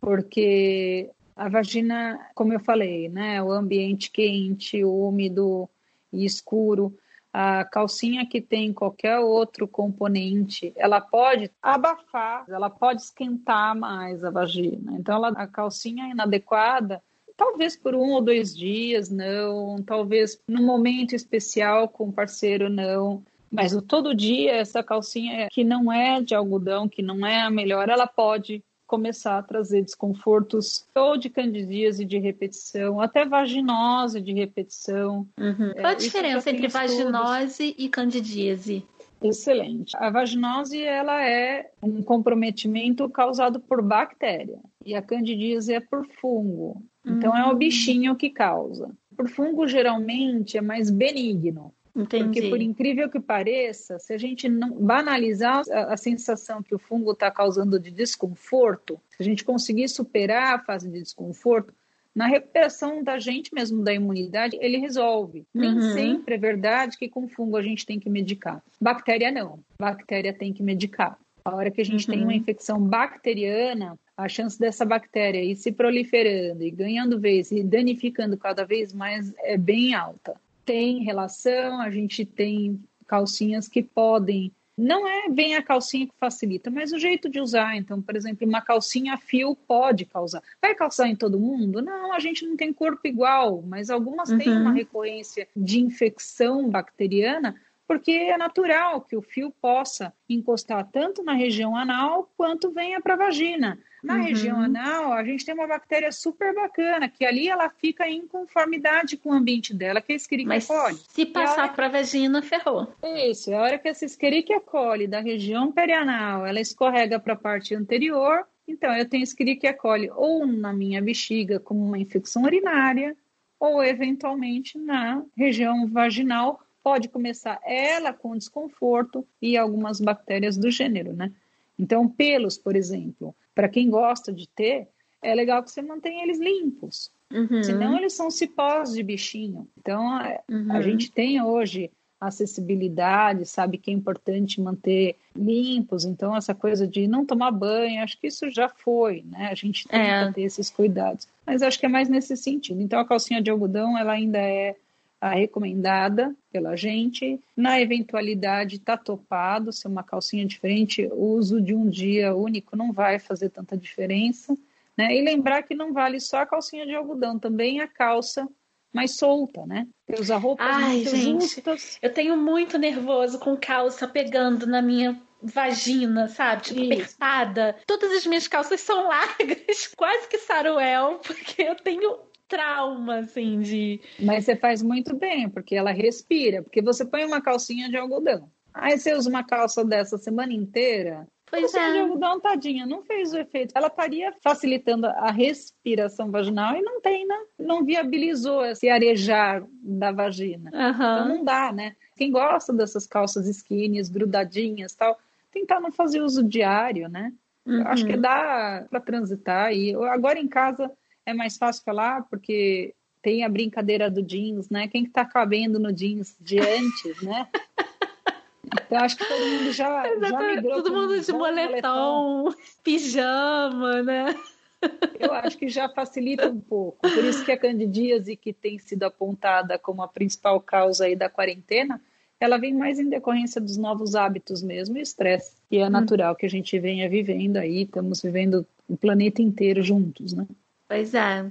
Speaker 2: porque a vagina, como eu falei, né, o ambiente quente, úmido e escuro, a calcinha que tem qualquer outro componente, ela pode abafar, ela pode esquentar mais a vagina. Então, ela, a calcinha inadequada, talvez por um ou dois dias, não, talvez num momento especial com o parceiro, não. Mas o todo dia, essa calcinha que não é de algodão, que não é a melhor, ela pode começar a trazer desconfortos ou de candidíase de repetição, até vaginose de repetição.
Speaker 3: Uhum. Qual a é, diferença entre vaginose e candidíase?
Speaker 2: Excelente. A vaginose ela é um comprometimento causado por bactéria e a candidíase é por fungo. Então uhum. é o hum. bichinho que causa. Por fungo geralmente é mais benigno. Entendi. Porque, por incrível que pareça, se a gente não banalizar a, a sensação que o fungo está causando de desconforto, se a gente conseguir superar a fase de desconforto, na recuperação da gente mesmo, da imunidade, ele resolve. Nem uhum. sempre é verdade que com fungo a gente tem que medicar. Bactéria não. Bactéria tem que medicar. A hora que a gente uhum. tem uma uhum. infecção bacteriana, a chance dessa bactéria ir se proliferando e ganhando vez e danificando cada vez mais é bem alta tem relação, a gente tem calcinhas que podem. Não é bem a calcinha que facilita, mas o jeito de usar. Então, por exemplo, uma calcinha a fio pode causar. Vai causar em todo mundo? Não, a gente não tem corpo igual, mas algumas uhum. têm uma recorrência de infecção bacteriana porque é natural que o fio possa encostar tanto na região anal quanto venha para a vagina. Na uhum. região anal, a gente tem uma bactéria super bacana, que ali ela fica em conformidade com o ambiente dela, que é a Escherichia coli.
Speaker 3: se passar para a vagina, ferrou.
Speaker 2: Isso, é a hora que essa Escherichia coli da região perianal, ela escorrega para a parte anterior, então eu tenho Escherichia coli ou na minha bexiga como uma infecção urinária, ou eventualmente na região vaginal pode começar ela com desconforto e algumas bactérias do gênero, né? Então, pelos, por exemplo, para quem gosta de ter, é legal que você mantenha eles limpos. Uhum. Senão, eles são cipós de bichinho. Então, uhum. a gente tem hoje acessibilidade, sabe que é importante manter limpos, então essa coisa de não tomar banho, acho que isso já foi, né? A gente tem é. que ter esses cuidados. Mas acho que é mais nesse sentido. Então a calcinha de algodão, ela ainda é a recomendada pela gente. Na eventualidade está topado ser uma calcinha diferente, o uso de um dia único não vai fazer tanta diferença. Né? E lembrar que não vale só a calcinha de algodão, também a calça mais solta, né? Usar roupas Ai, muito gente, justas.
Speaker 3: Eu tenho muito nervoso com calça pegando na minha vagina, sabe? Tipo, Isso. apertada. Todas as minhas calças são largas, quase que saruel, porque eu tenho trauma, assim, de.
Speaker 2: Mas você faz muito bem, porque ela respira. Porque você põe uma calcinha de algodão. Aí você usa uma calça dessa semana inteira, Pois é. de algodão, tadinha, não fez o efeito. Ela estaria facilitando a respiração vaginal e não tem, né? Não viabilizou esse arejar da vagina. Uhum. Então não dá, né? Quem gosta dessas calças skinny, grudadinhas tal, tentar não fazer uso diário, né? Uhum. acho que dá para transitar. E agora em casa é mais fácil falar, porque tem a brincadeira do jeans, né? Quem que tá cabendo no jeans de antes, né? Então, acho que todo mundo já, já migrou.
Speaker 3: Todo mundo de moletom, moletom, pijama, né?
Speaker 2: Eu acho que já facilita um pouco. Por isso que a candidíase, que tem sido apontada como a principal causa aí da quarentena, ela vem mais em decorrência dos novos hábitos mesmo e estresse, que é natural que a gente venha vivendo aí, estamos vivendo o planeta inteiro juntos, né?
Speaker 3: Pois é.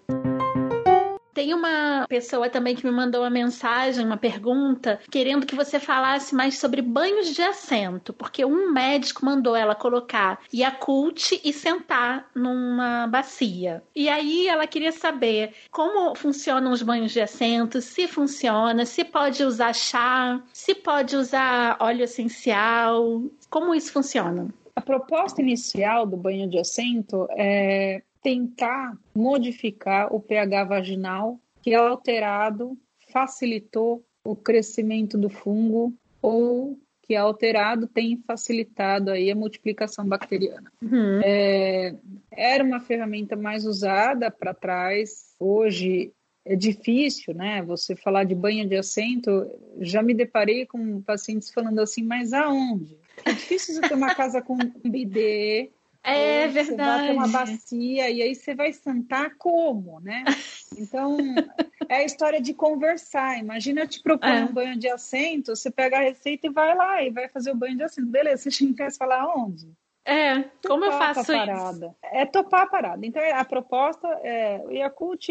Speaker 3: Tem uma pessoa também que me mandou uma mensagem, uma pergunta, querendo que você falasse mais sobre banhos de assento, porque um médico mandou ela colocar Yakult e sentar numa bacia. E aí ela queria saber como funcionam os banhos de assento, se funciona, se pode usar chá, se pode usar óleo essencial, como isso funciona?
Speaker 2: A proposta inicial do banho de assento é tentar modificar o pH vaginal, que é alterado facilitou o crescimento do fungo ou que é alterado tem facilitado aí a multiplicação bacteriana. Uhum. É, era uma ferramenta mais usada para trás. Hoje é difícil, né? Você falar de banho de assento. Já me deparei com pacientes falando assim, mas aonde? É difícil você ter uma casa com um bidê,
Speaker 3: é verdade. Você vai
Speaker 2: uma bacia e aí você vai sentar como, né? Então, é a história de conversar. Imagina eu te propor é. um banho de assento, você pega a receita e vai lá e vai fazer o banho de assento. Beleza, você quer falar onde?
Speaker 3: É, como eu faço isso?
Speaker 2: É topar a parada. Então, a proposta é o Yakult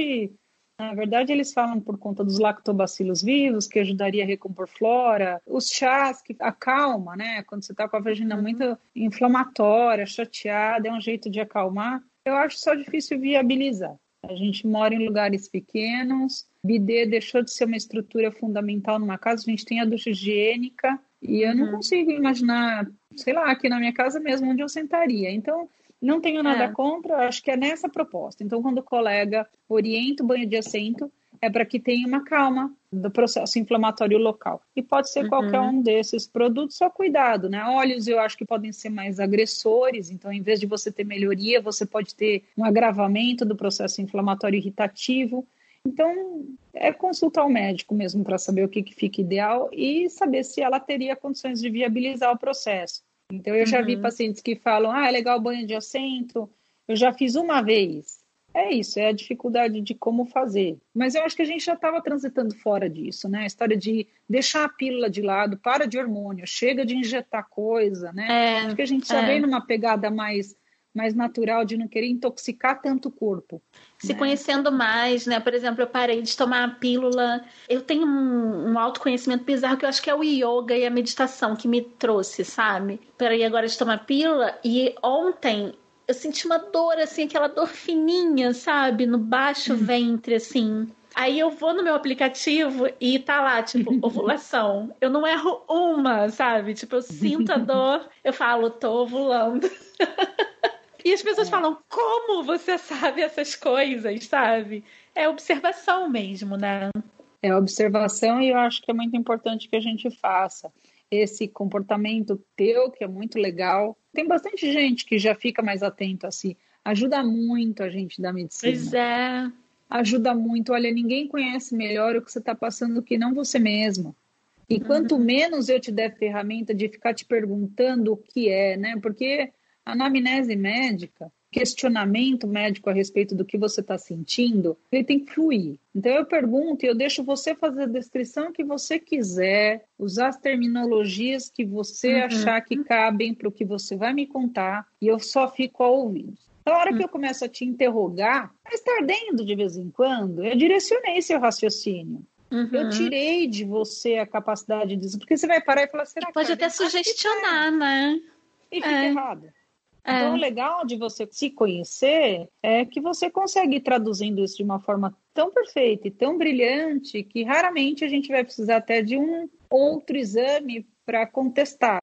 Speaker 2: na verdade, eles falam por conta dos lactobacilos vivos, que ajudaria a recompor flora, os chás que acalma, né? Quando você está com a vagina uhum. muito inflamatória, chateada, é um jeito de acalmar. Eu acho só difícil viabilizar. A gente mora em lugares pequenos, bidê deixou de ser uma estrutura fundamental numa casa, a gente tem a ducha higiênica, e eu não uhum. consigo imaginar, sei lá, aqui na minha casa mesmo, onde eu sentaria. Então, não tenho nada é. contra, acho que é nessa proposta. Então, quando o colega orienta o banho de assento, é para que tenha uma calma do processo inflamatório local. E pode ser uhum. qualquer um desses produtos, só cuidado, né? Óleos eu acho que podem ser mais agressores, então em vez de você ter melhoria, você pode ter um agravamento do processo inflamatório irritativo. Então, é consultar o médico mesmo para saber o que, que fica ideal e saber se ela teria condições de viabilizar o processo. Então, eu já vi uhum. pacientes que falam: ah, é legal banho de assento, eu já fiz uma vez. É isso, é a dificuldade de como fazer. Mas eu acho que a gente já estava transitando fora disso, né? A história de deixar a pílula de lado, para de hormônio, chega de injetar coisa, né? É, acho que a gente já é. vem numa pegada mais mais natural de não querer intoxicar tanto o corpo.
Speaker 3: Se né? conhecendo mais, né? Por exemplo, eu parei de tomar a pílula. Eu tenho um, um autoconhecimento bizarro que eu acho que é o yoga e a meditação que me trouxe, sabe? Parei agora de tomar pílula e ontem eu senti uma dor, assim, aquela dor fininha, sabe? No baixo hum. ventre, assim. Aí eu vou no meu aplicativo e tá lá, tipo, ovulação. Eu não erro uma, sabe? Tipo, eu sinto a dor, eu falo, tô ovulando. E as pessoas é. falam, como você sabe essas coisas, sabe? É observação mesmo, né?
Speaker 2: É observação e eu acho que é muito importante que a gente faça esse comportamento teu, que é muito legal. Tem bastante gente que já fica mais atento assim. Ajuda muito a gente da medicina.
Speaker 3: Pois é.
Speaker 2: Ajuda muito. Olha, ninguém conhece melhor o que você está passando que não você mesmo. E quanto uhum. menos eu te der ferramenta de ficar te perguntando o que é, né? Porque anamnese médica, questionamento médico a respeito do que você está sentindo, ele tem que fluir. Então eu pergunto e eu deixo você fazer a descrição que você quiser, usar as terminologias que você uhum. achar que cabem para o que você vai me contar, e eu só fico ao ouvido. Na hora que eu começo a te interrogar, mas está ardendo de vez em quando, eu direcionei seu raciocínio. Uhum. Eu tirei de você a capacidade disso, porque você vai parar e falar, será
Speaker 3: que pode até sugestionar, né?
Speaker 2: E fica é. errado. É. Então, o legal de você se conhecer é que você consegue ir traduzindo isso de uma forma tão perfeita e tão brilhante que raramente a gente vai precisar até de um outro exame para contestar.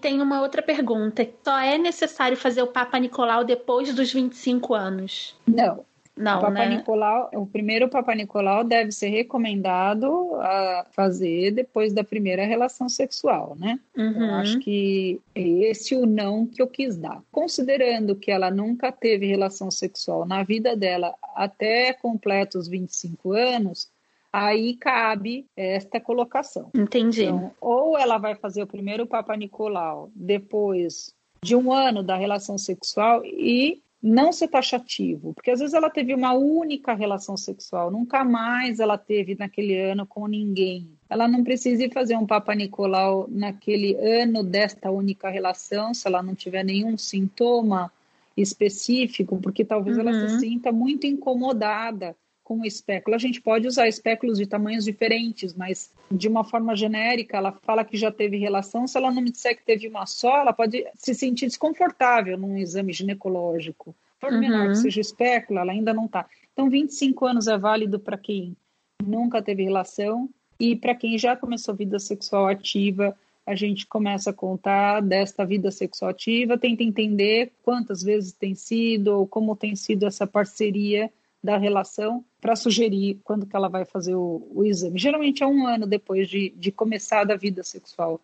Speaker 3: Tem uma outra pergunta. Só é necessário fazer o Papa Nicolau depois dos 25 anos?
Speaker 2: Não. Não, o Papa né? Nicolau, o primeiro Papa Nicolau deve ser recomendado a fazer depois da primeira relação sexual, né? Uhum. Eu acho que é esse o não que eu quis dar. Considerando que ela nunca teve relação sexual na vida dela até completos 25 anos, aí cabe esta colocação.
Speaker 3: Entendi.
Speaker 2: Então, ou ela vai fazer o primeiro Papa Nicolau depois de um ano da relação sexual e não ser taxativo, porque às vezes ela teve uma única relação sexual, nunca mais ela teve naquele ano com ninguém. Ela não precisa ir fazer um Papa Nicolau naquele ano desta única relação, se ela não tiver nenhum sintoma específico, porque talvez uhum. ela se uhum. sinta muito incomodada com o espéculo. A gente pode usar espéculos de tamanhos diferentes, mas de uma forma genérica, ela fala que já teve relação. Se ela não me disser que teve uma só, ela pode se sentir desconfortável num exame ginecológico. Por uhum. menor que seja espéculo, ela ainda não está. Então, 25 anos é válido para quem nunca teve relação e para quem já começou vida sexual ativa. A gente começa a contar desta vida sexual ativa, tenta entender quantas vezes tem sido ou como tem sido essa parceria da relação para sugerir quando que ela vai fazer o, o, exame. Geralmente é um ano depois de, de começar a vida sexual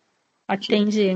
Speaker 2: ativa.
Speaker 3: Entendi.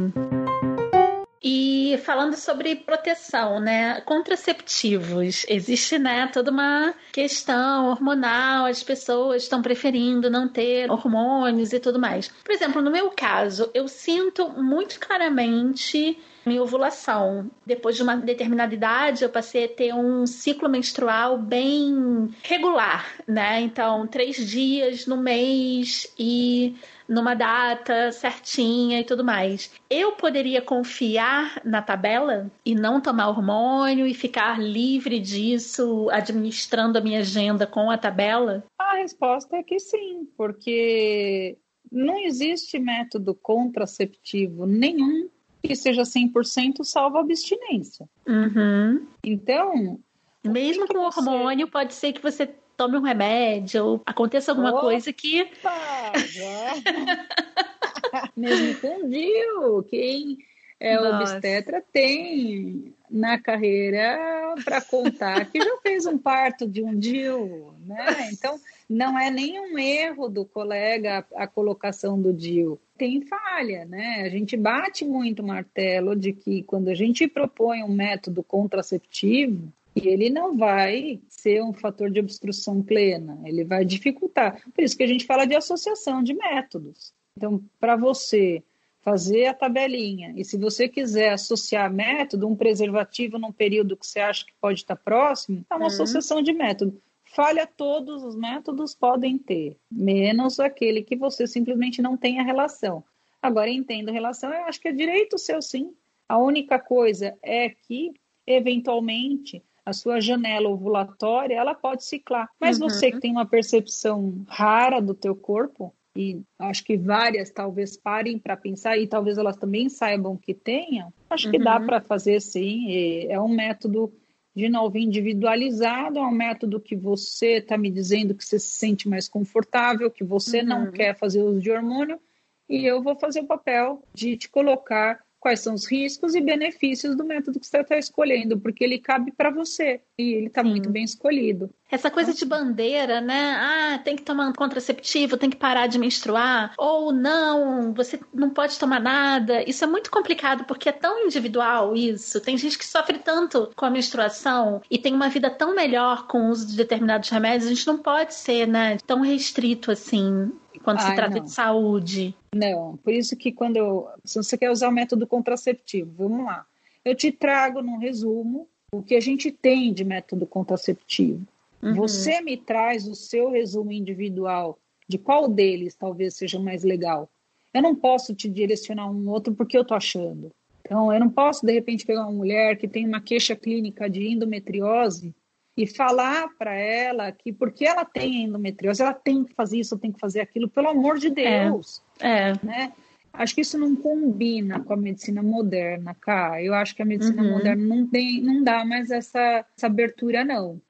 Speaker 3: E falando sobre proteção, né? Contraceptivos. Existe, né, toda uma questão hormonal, as pessoas estão preferindo não ter hormônios e tudo mais. Por exemplo, no meu caso, eu sinto muito claramente minha ovulação. Depois de uma determinada idade, eu passei a ter um ciclo menstrual bem regular, né? Então, três dias no mês e numa data certinha e tudo mais. Eu poderia confiar na tabela e não tomar hormônio e ficar livre disso, administrando a minha agenda com a tabela?
Speaker 2: A resposta é que sim, porque não existe método contraceptivo nenhum que seja 100% salvo a abstinência.
Speaker 3: Uhum.
Speaker 2: Então.
Speaker 3: Mesmo com você... hormônio, pode ser que você tome um remédio ou aconteça alguma Opa, coisa que.
Speaker 2: Mesmo com DIU, quem é Nossa. obstetra tem na carreira para contar que já fez um parto de um DIU, né? Então, não é nenhum erro do colega a, colocação do DIU. Tem falha, né? A gente bate muito martelo de que quando a gente propõe um método contraceptivo, e ele não vai ser um fator de obstrução plena, ele vai dificultar. Por isso que a gente fala de associação de métodos. Então, para você fazer a tabelinha, e se você quiser associar método, um preservativo num período que você acha que pode estar próximo, é uma uhum. associação de método. Falha todos os métodos podem ter, menos aquele que você simplesmente não tem a relação. Agora, entendo relação, eu acho que é direito seu sim. A única coisa é que, eventualmente, a sua janela ovulatória ela pode ciclar. Mas uhum. você que tem uma percepção rara do teu corpo, e acho que várias talvez parem para pensar e talvez elas também saibam que tenham, acho uhum. que dá uhum. para fazer sim. É um método de novo individualizado, é um método que você está me dizendo que você se sente mais confortável, que você uhum. não quer fazer uso de hormônio, e eu vou fazer o papel de te colocar quais são os riscos e benefícios do método que você está escolhendo, porque ele cabe para você e ele está muito bem escolhido.
Speaker 3: Essa coisa de bandeira, né? Ah, tem que tomar um contraceptivo, tem que parar de menstruar, ou não, você não pode tomar nada. Isso é muito complicado porque é tão individual isso. Tem gente que sofre tanto com a menstruação e tem uma vida tão melhor com o uso de determinados remédios. A gente não pode ser, né, tão restrito assim quando Ai, se trata não. de saúde.
Speaker 2: Não, por isso que quando eu, se você quer usar o método contraceptivo, vamos lá. Eu te trago num resumo o que a gente tem de método contraceptivo. Uhum. Você me traz o seu resumo individual de qual deles talvez seja mais legal. Eu não posso te direcionar um outro porque eu tô achando. Então, eu não posso, de repente, pegar uma mulher que tem uma queixa clínica de endometriose e falar para ela que porque ela tem endometriose, ela tem que fazer isso, tem que fazer aquilo, pelo amor de Deus.
Speaker 3: É. é.
Speaker 2: Né? Acho que isso não combina com a medicina moderna, cá. Eu acho que a medicina uhum. moderna não tem, não dá mais essa, essa abertura, não.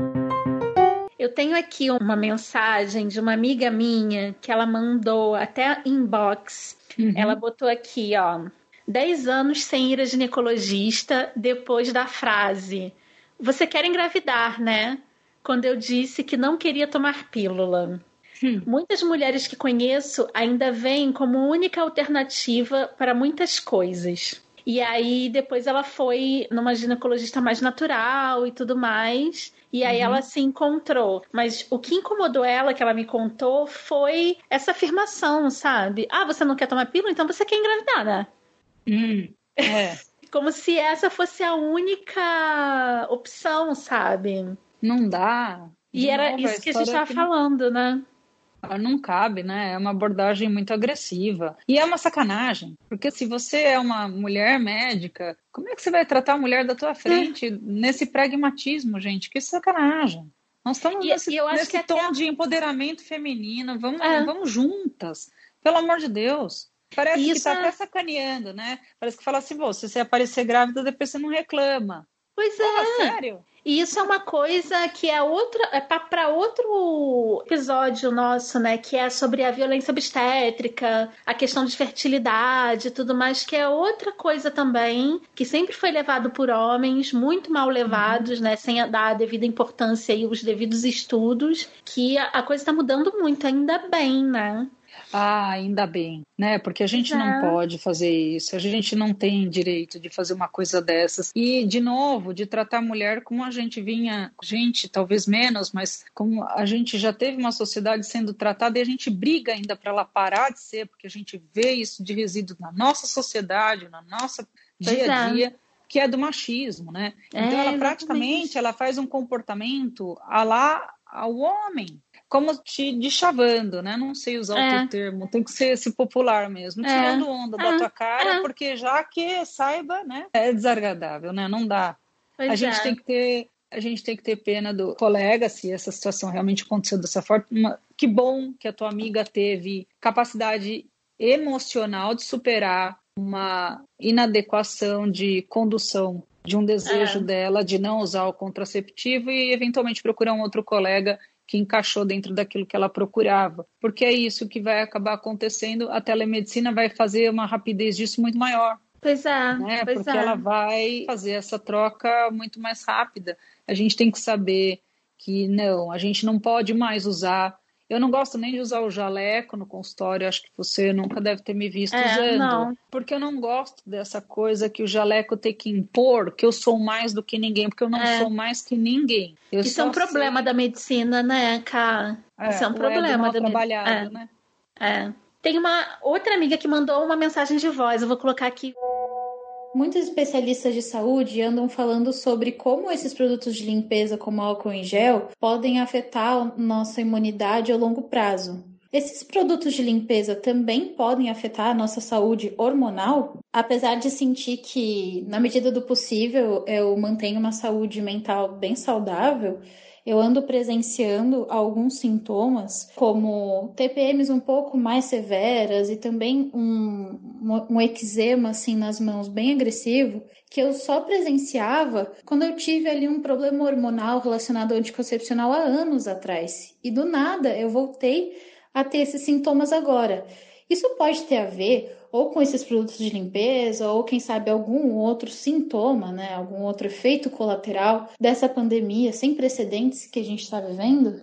Speaker 3: Eu tenho aqui uma mensagem de uma amiga minha que ela mandou até inbox. Uhum. Ela botou aqui, ó. 10 anos sem ir a ginecologista depois da frase você quer engravidar, né? Quando eu disse que não queria tomar pílula. Hum. Muitas mulheres que conheço ainda veem como única alternativa para muitas coisas. E aí depois ela foi numa ginecologista mais natural e tudo mais. E aí uhum. ela se encontrou. Mas o que incomodou ela, que ela me contou, foi essa afirmação, sabe? Ah, você não quer tomar pílula, então você quer engravidar, né?
Speaker 2: Hum. É.
Speaker 3: Como se essa fosse a única opção, sabe?
Speaker 2: Não dá.
Speaker 3: E era isso que a gente estava que... falando, né?
Speaker 2: Não cabe, né? É uma abordagem muito agressiva. E é uma sacanagem, porque se você é uma mulher médica, como é que você vai tratar a mulher da tua frente é. nesse pragmatismo, gente? Que sacanagem. Nós estamos e, nesse, e nesse tom até... de empoderamento feminino. Vamos, é. vamos juntas. Pelo amor de Deus. Parece Isso que tá é... até sacaneando, né? Parece que fala assim, se você aparecer grávida, depois você não reclama.
Speaker 3: Pois é. sério? E isso é uma coisa que é outra, é para outro episódio nosso, né? Que é sobre a violência obstétrica, a questão de fertilidade e tudo mais, que é outra coisa também, que sempre foi levado por homens, muito mal levados, uhum. né? Sem dar a devida importância e os devidos estudos, que a, a coisa está mudando muito, ainda bem, né?
Speaker 2: Ah, ainda bem, né? Porque a gente não pode fazer isso, a gente não tem direito de fazer uma coisa dessas. E, de novo, de tratar a mulher como a gente vinha, gente, talvez menos, mas como a gente já teve uma sociedade sendo tratada e a gente briga ainda para ela parar de ser, porque a gente vê isso de resíduo na nossa sociedade, na nossa dia a é. dia. É que é do machismo, né? Então é, ela praticamente ela faz um comportamento a lá ao homem, como te deschavando, né? Não sei usar é. outro termo, tem que ser esse popular mesmo, é. tirando onda da é. tua cara, é. porque já que saiba, né? É desagradável, né? Não dá. Pois a gente é. tem que ter a gente tem que ter pena do colega se essa situação realmente aconteceu dessa forma. Que bom que a tua amiga teve capacidade emocional de superar uma inadequação de condução de um desejo é. dela de não usar o contraceptivo e eventualmente procurar um outro colega que encaixou dentro daquilo que ela procurava. Porque é isso que vai acabar acontecendo, a telemedicina vai fazer uma rapidez disso muito maior.
Speaker 3: Pois é,
Speaker 2: né?
Speaker 3: pois
Speaker 2: porque
Speaker 3: é.
Speaker 2: ela vai fazer essa troca muito mais rápida. A gente tem que saber que não, a gente não pode mais usar eu não gosto nem de usar o jaleco no consultório, acho que você nunca deve ter me visto é, usando. Não. Porque eu não gosto dessa coisa que o jaleco tem que impor que eu sou mais do que ninguém, porque eu não é. sou mais que ninguém. Eu
Speaker 3: Isso é um problema sei... da medicina, né, cara? É, Isso é um problema da
Speaker 2: trabalhado, é. né?
Speaker 3: É. Tem uma outra amiga que mandou uma mensagem de voz, eu vou colocar aqui. Muitos especialistas de saúde andam falando sobre como esses produtos de limpeza, como álcool em gel, podem afetar nossa imunidade a longo prazo. Esses produtos de limpeza também podem afetar a nossa saúde hormonal? Apesar de sentir que, na medida do possível, eu mantenho uma saúde mental bem saudável, eu ando presenciando alguns sintomas, como TPMs um pouco mais severas e também um, um eczema assim nas mãos bem agressivo, que eu só presenciava quando eu tive ali um problema hormonal relacionado ao anticoncepcional há anos atrás. E do nada eu voltei a ter esses sintomas agora. Isso pode ter a ver ou com esses produtos de limpeza, ou quem sabe algum outro sintoma, né, algum outro efeito colateral dessa pandemia sem precedentes que a gente está vivendo?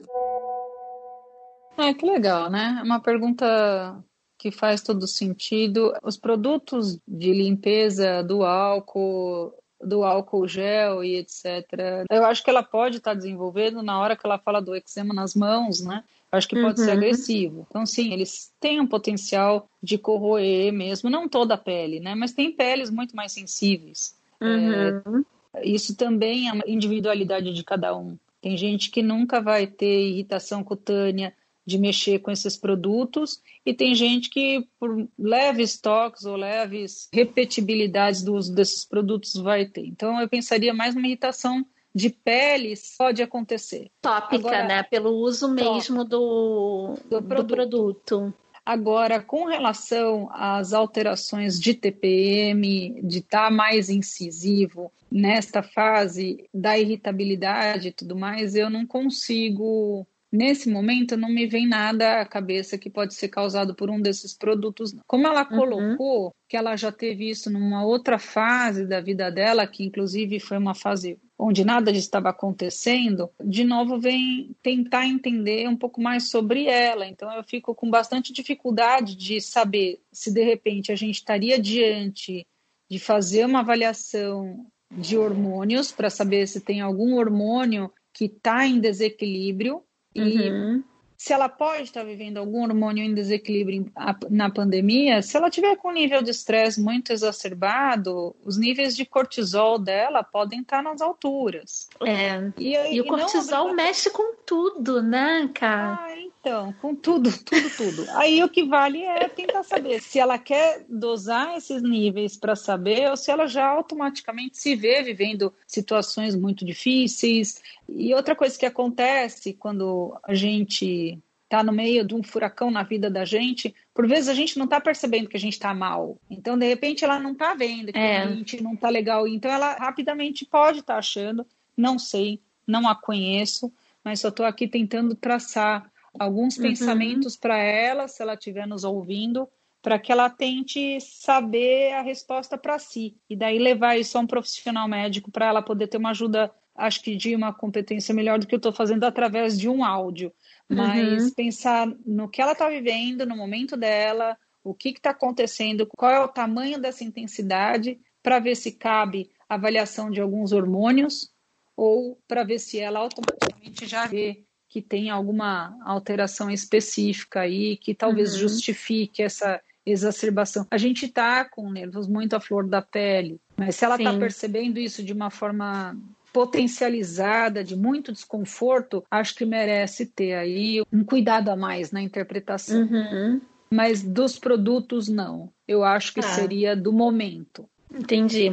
Speaker 2: É, que legal, né? É uma pergunta que faz todo sentido. Os produtos de limpeza do álcool, do álcool gel e etc. Eu acho que ela pode estar desenvolvendo na hora que ela fala do eczema nas mãos, né? Acho que pode uhum. ser agressivo. Então, sim, eles têm um potencial de corroer mesmo, não toda a pele, né? Mas tem peles muito mais sensíveis. Uhum. É, isso também é uma individualidade de cada um. Tem gente que nunca vai ter irritação cutânea de mexer com esses produtos e tem gente que por leves toques ou leves repetibilidades do uso desses produtos vai ter. Então eu pensaria mais numa irritação de peles pode acontecer.
Speaker 3: Tópica, Agora, né? Pelo uso mesmo do, do, produto. do produto.
Speaker 2: Agora, com relação às alterações de TPM, de estar tá mais incisivo nesta fase da irritabilidade e tudo mais, eu não consigo Nesse momento, não me vem nada à cabeça que pode ser causado por um desses produtos. Como ela uhum. colocou que ela já teve isso numa outra fase da vida dela, que inclusive foi uma fase onde nada estava acontecendo, de novo vem tentar entender um pouco mais sobre ela. Então eu fico com bastante dificuldade de saber se de repente a gente estaria diante de fazer uma avaliação de hormônios para saber se tem algum hormônio que está em desequilíbrio e uhum. Se ela pode estar vivendo algum hormônio em desequilíbrio na pandemia, se ela tiver com um nível de estresse muito exacerbado, os níveis de cortisol dela podem estar nas alturas.
Speaker 3: É. E, e, e o cortisol não... mexe com tudo, né, cara?
Speaker 2: Ah, então, com tudo, tudo, tudo. Aí o que vale é tentar saber se ela quer dosar esses níveis para saber ou se ela já automaticamente se vê vivendo situações muito difíceis. E outra coisa que acontece quando a gente está no meio de um furacão na vida da gente, por vezes a gente não está percebendo que a gente está mal. Então, de repente, ela não está vendo que é. a gente não está legal. Então, ela rapidamente pode estar tá achando, não sei, não a conheço, mas só estou aqui tentando traçar alguns uhum. pensamentos para ela, se ela estiver nos ouvindo, para que ela tente saber a resposta para si. E daí levar isso a um profissional médico para ela poder ter uma ajuda, acho que de uma competência melhor do que eu estou fazendo através de um áudio. Mas uhum. pensar no que ela está vivendo, no momento dela, o que está acontecendo, qual é o tamanho dessa intensidade, para ver se cabe avaliação de alguns hormônios ou para ver se ela automaticamente já vê que tem alguma alteração específica aí que talvez uhum. justifique essa exacerbação. A gente está com nervos muito à flor da pele, mas se ela está percebendo isso de uma forma potencializada, de muito desconforto, acho que merece ter aí um cuidado a mais na interpretação. Uhum. Mas dos produtos, não. Eu acho que ah. seria do momento.
Speaker 3: Entendi.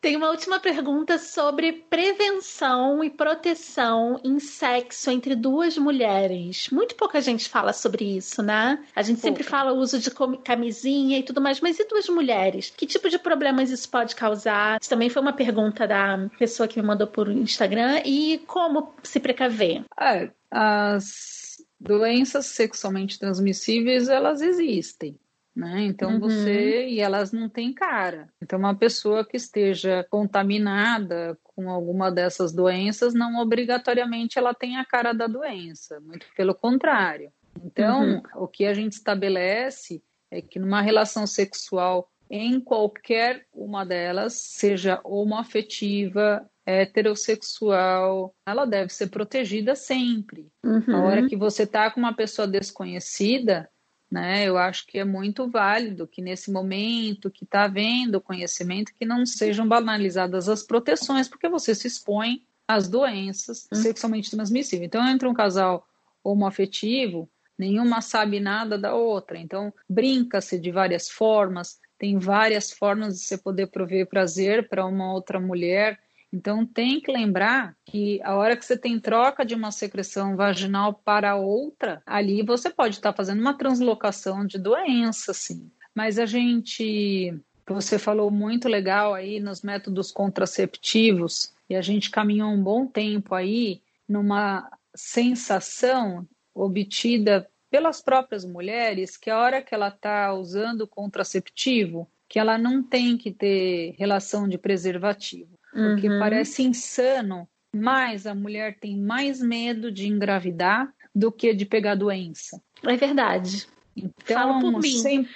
Speaker 3: Tem uma última pergunta sobre prevenção e proteção em sexo entre duas mulheres. Muito pouca gente fala sobre isso, né? A gente Pouca. sempre fala o uso de camisinha e tudo mais, mas e duas mulheres? Que tipo de problemas isso pode causar? Isso também foi uma pergunta da pessoa que me mandou por Instagram. E como se precaver?
Speaker 2: É, as doenças sexualmente transmissíveis, elas existem né? Então uhum. você e elas não têm cara. Então uma pessoa que esteja contaminada com alguma dessas doenças não obrigatoriamente ela tem a cara da doença, muito pelo contrário. Então uhum. o que a gente estabelece é que numa relação sexual em qualquer uma delas, seja homoafetiva, heterossexual, ela deve ser protegida sempre. Uhum. A hora que você está com uma pessoa desconhecida, né? Eu acho que é muito válido que nesse momento que está havendo conhecimento que não sejam banalizadas as proteções, porque você se expõe às doenças hum. sexualmente transmissíveis. Então, entre um casal homoafetivo, nenhuma sabe nada da outra. Então, brinca-se de várias formas, tem várias formas de você poder prover prazer para uma outra mulher então tem que lembrar que a hora que você tem troca de uma secreção vaginal para outra, ali você pode estar fazendo uma translocação de doença, sim. Mas a gente, você falou muito legal aí nos métodos contraceptivos, e a gente caminhou um bom tempo aí numa sensação obtida pelas próprias mulheres que a hora que ela está usando contraceptivo, que ela não tem que ter relação de preservativo porque uhum. parece insano, mas a mulher tem mais medo de engravidar do que de pegar doença.
Speaker 3: É verdade.
Speaker 2: Então, sempre...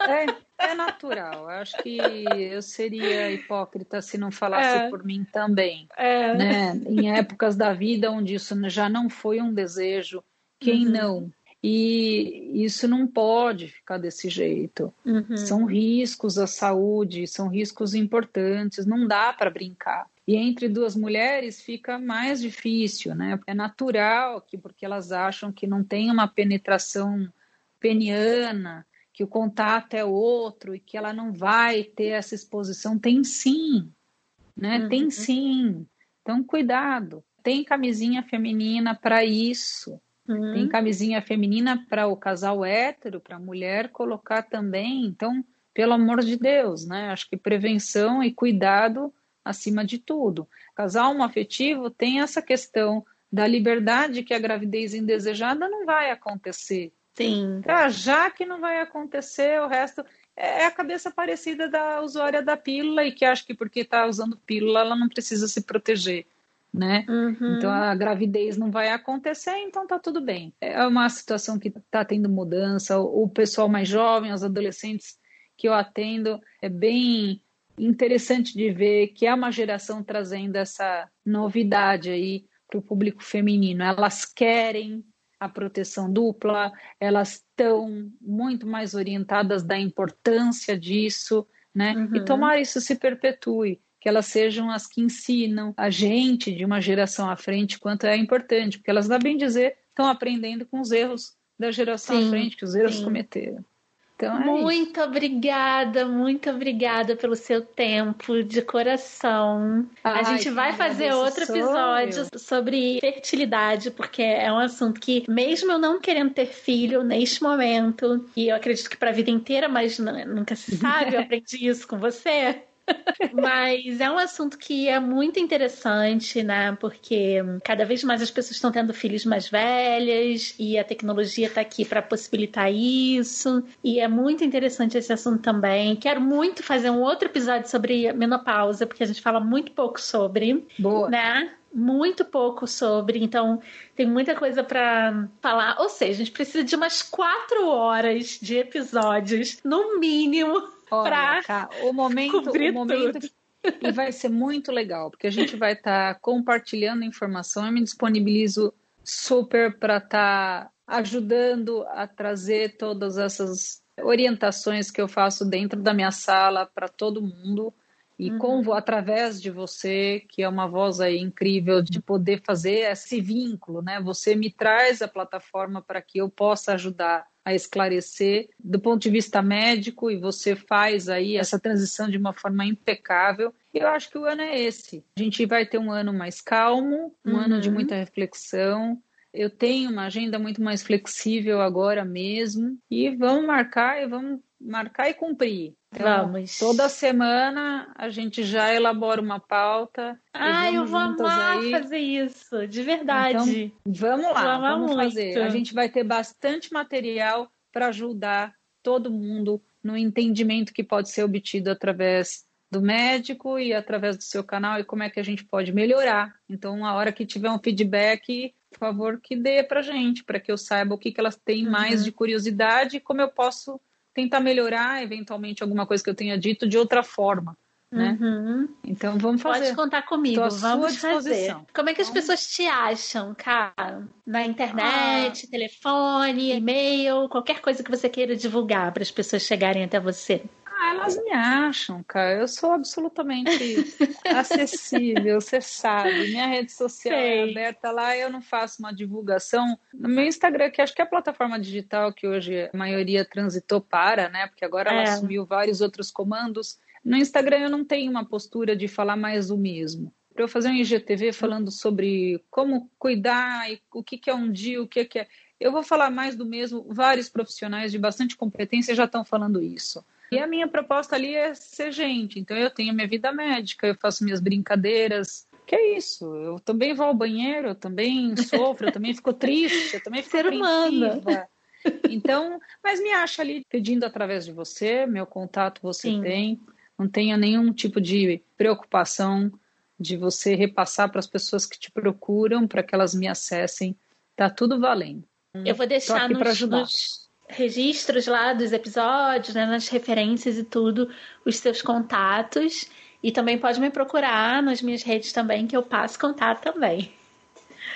Speaker 2: É, é natural. Eu acho que eu seria hipócrita se não falasse é. por mim também. É. Né? Em épocas da vida onde isso já não foi um desejo, quem uhum. não? E isso não pode ficar desse jeito. Uhum. São riscos à saúde, são riscos importantes, não dá para brincar. E entre duas mulheres fica mais difícil, né? É natural que, porque elas acham que não tem uma penetração peniana, que o contato é outro e que ela não vai ter essa exposição. Tem sim, né? Uhum. Tem sim. Então, cuidado. Tem camisinha feminina para isso. Uhum. Tem camisinha feminina para o casal hétero, para a mulher colocar também. Então, pelo amor de Deus, né? Acho que prevenção e cuidado acima de tudo. Casal homoafetivo tem essa questão da liberdade que a gravidez indesejada não vai acontecer.
Speaker 3: Sim.
Speaker 2: Ah, já que não vai acontecer, o resto é a cabeça parecida da usuária da pílula e que acha que porque está usando pílula ela não precisa se proteger né? Uhum. Então a gravidez não vai acontecer, então tá tudo bem. É uma situação que tá tendo mudança. O pessoal mais jovem, os adolescentes que eu atendo, é bem interessante de ver que é uma geração trazendo essa novidade aí para o público feminino. Elas querem a proteção dupla, elas estão muito mais orientadas da importância disso, né? Uhum. E tomar isso se perpetue que elas sejam as que ensinam a gente de uma geração à frente quanto é importante, porque elas, dá bem dizer, estão aprendendo com os erros da geração sim, à frente, que os erros sim. cometeram.
Speaker 3: Então, é muito isso. obrigada, muito obrigada pelo seu tempo de coração. Ai, a gente vai fazer outro episódio eu. sobre fertilidade, porque é um assunto que, mesmo eu não querendo ter filho neste momento, e eu acredito que para a vida inteira, mas nunca se sabe, eu aprendi isso com você. Mas é um assunto que é muito interessante, né? Porque cada vez mais as pessoas estão tendo filhos mais velhas e a tecnologia está aqui para possibilitar isso. E é muito interessante esse assunto também. Quero muito fazer um outro episódio sobre menopausa, porque a gente fala muito pouco sobre.
Speaker 2: Boa.
Speaker 3: Né? muito pouco sobre, então tem muita coisa para falar. Ou seja, a gente precisa de umas quatro horas de episódios, no mínimo, Olha,
Speaker 2: cá, o momento, o momento que, e vai ser muito legal, porque a gente vai estar tá compartilhando informação. Eu me disponibilizo super para estar tá ajudando a trazer todas essas orientações que eu faço dentro da minha sala para todo mundo. E uhum. com, através de você, que é uma voz aí incrível de poder fazer esse vínculo, né? Você me traz a plataforma para que eu possa ajudar a esclarecer do ponto de vista médico e você faz aí essa transição de uma forma impecável. Eu acho que o ano é esse. A gente vai ter um ano mais calmo, um uhum. ano de muita reflexão. Eu tenho uma agenda muito mais flexível agora mesmo e vamos marcar e vamos marcar e cumprir.
Speaker 3: Então, Vamos.
Speaker 2: Toda semana a gente já elabora uma pauta.
Speaker 3: Ah, eu vou amar aí. fazer isso, de verdade.
Speaker 2: Então, vamos lá, vamos muito. fazer. A gente vai ter bastante material para ajudar todo mundo no entendimento que pode ser obtido através do médico e através do seu canal e como é que a gente pode melhorar. Então, a hora que tiver um feedback, por favor, que dê para gente, para que eu saiba o que, que elas têm uhum. mais de curiosidade e como eu posso tentar melhorar eventualmente alguma coisa que eu tenha dito de outra forma. Né? Uhum. Então vamos fazer.
Speaker 3: Pode contar comigo, vamos fazer. Como é que as pessoas te acham, cara? Na internet, ah. telefone, e-mail, qualquer coisa que você queira divulgar para as pessoas chegarem até você.
Speaker 2: Ah, elas me acham, cara. Eu sou absolutamente acessível, você sabe. Minha rede social é Sei. é aberta lá, eu não faço uma divulgação. No meu Instagram, que acho que é a plataforma digital que hoje a maioria transitou para, né? Porque agora ela é. assumiu vários outros comandos. No Instagram eu não tenho uma postura de falar mais o mesmo. Para eu fazer um IGTV falando sobre como cuidar e o que, que é um dia, o que, que é. Eu vou falar mais do mesmo. Vários profissionais de bastante competência já estão falando isso. E a minha proposta ali é ser gente. Então eu tenho minha vida médica, eu faço minhas brincadeiras. Que é isso? Eu também vou ao banheiro, eu também sofro, eu também fico triste, eu também fico Ser humana. Então, mas me acha ali pedindo através de você, meu contato você Sim. tem. Não tenha nenhum tipo de preocupação de você repassar para as pessoas que te procuram para que elas me acessem. Tá tudo valendo.
Speaker 3: Eu vou deixar nos, nos, registros lá dos episódios, né, nas referências e tudo, os seus contatos. E também pode me procurar nas minhas redes também, que eu passo contato também.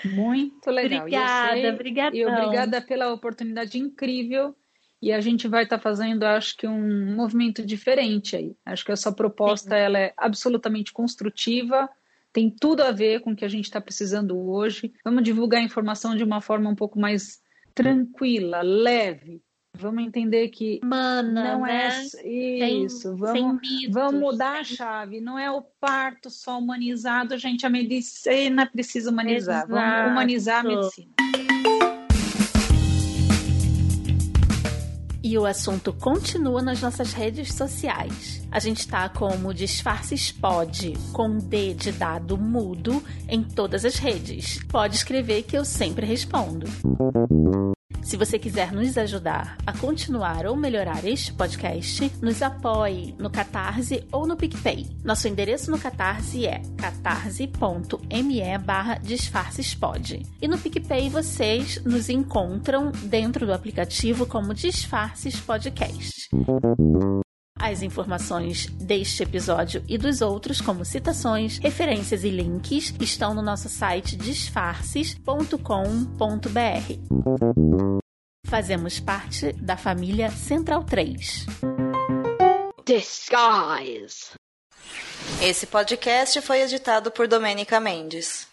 Speaker 2: Muito legal.
Speaker 3: Obrigada, obrigada.
Speaker 2: E obrigada pela oportunidade incrível. E a gente vai estar tá fazendo, acho que, um movimento diferente aí. Acho que essa proposta ela é absolutamente construtiva, tem tudo a ver com o que a gente está precisando hoje. Vamos divulgar a informação de uma forma um pouco mais tranquila, leve. Vamos entender que
Speaker 3: Mana,
Speaker 2: não
Speaker 3: é
Speaker 2: né? isso. vamos, vamos mudar a chave. Não é o parto só humanizado, gente. A medicina precisa humanizar. Exato. Vamos humanizar a medicina.
Speaker 3: E o assunto continua nas nossas redes sociais. A gente está como Disfarces Pod, com D de dado mudo, em todas as redes. Pode escrever que eu sempre respondo. Se você quiser nos ajudar a continuar ou melhorar este podcast, nos apoie no Catarse ou no PicPay. Nosso endereço no Catarse é catarse.me barra disfarcespod. E no PicPay vocês nos encontram dentro do aplicativo como Disfarces Podcast. As informações deste episódio e dos outros, como citações, referências e links, estão no nosso site disfarces.com.br. Fazemos parte da família Central 3.
Speaker 1: Disguise. Esse podcast foi editado por Domênica Mendes.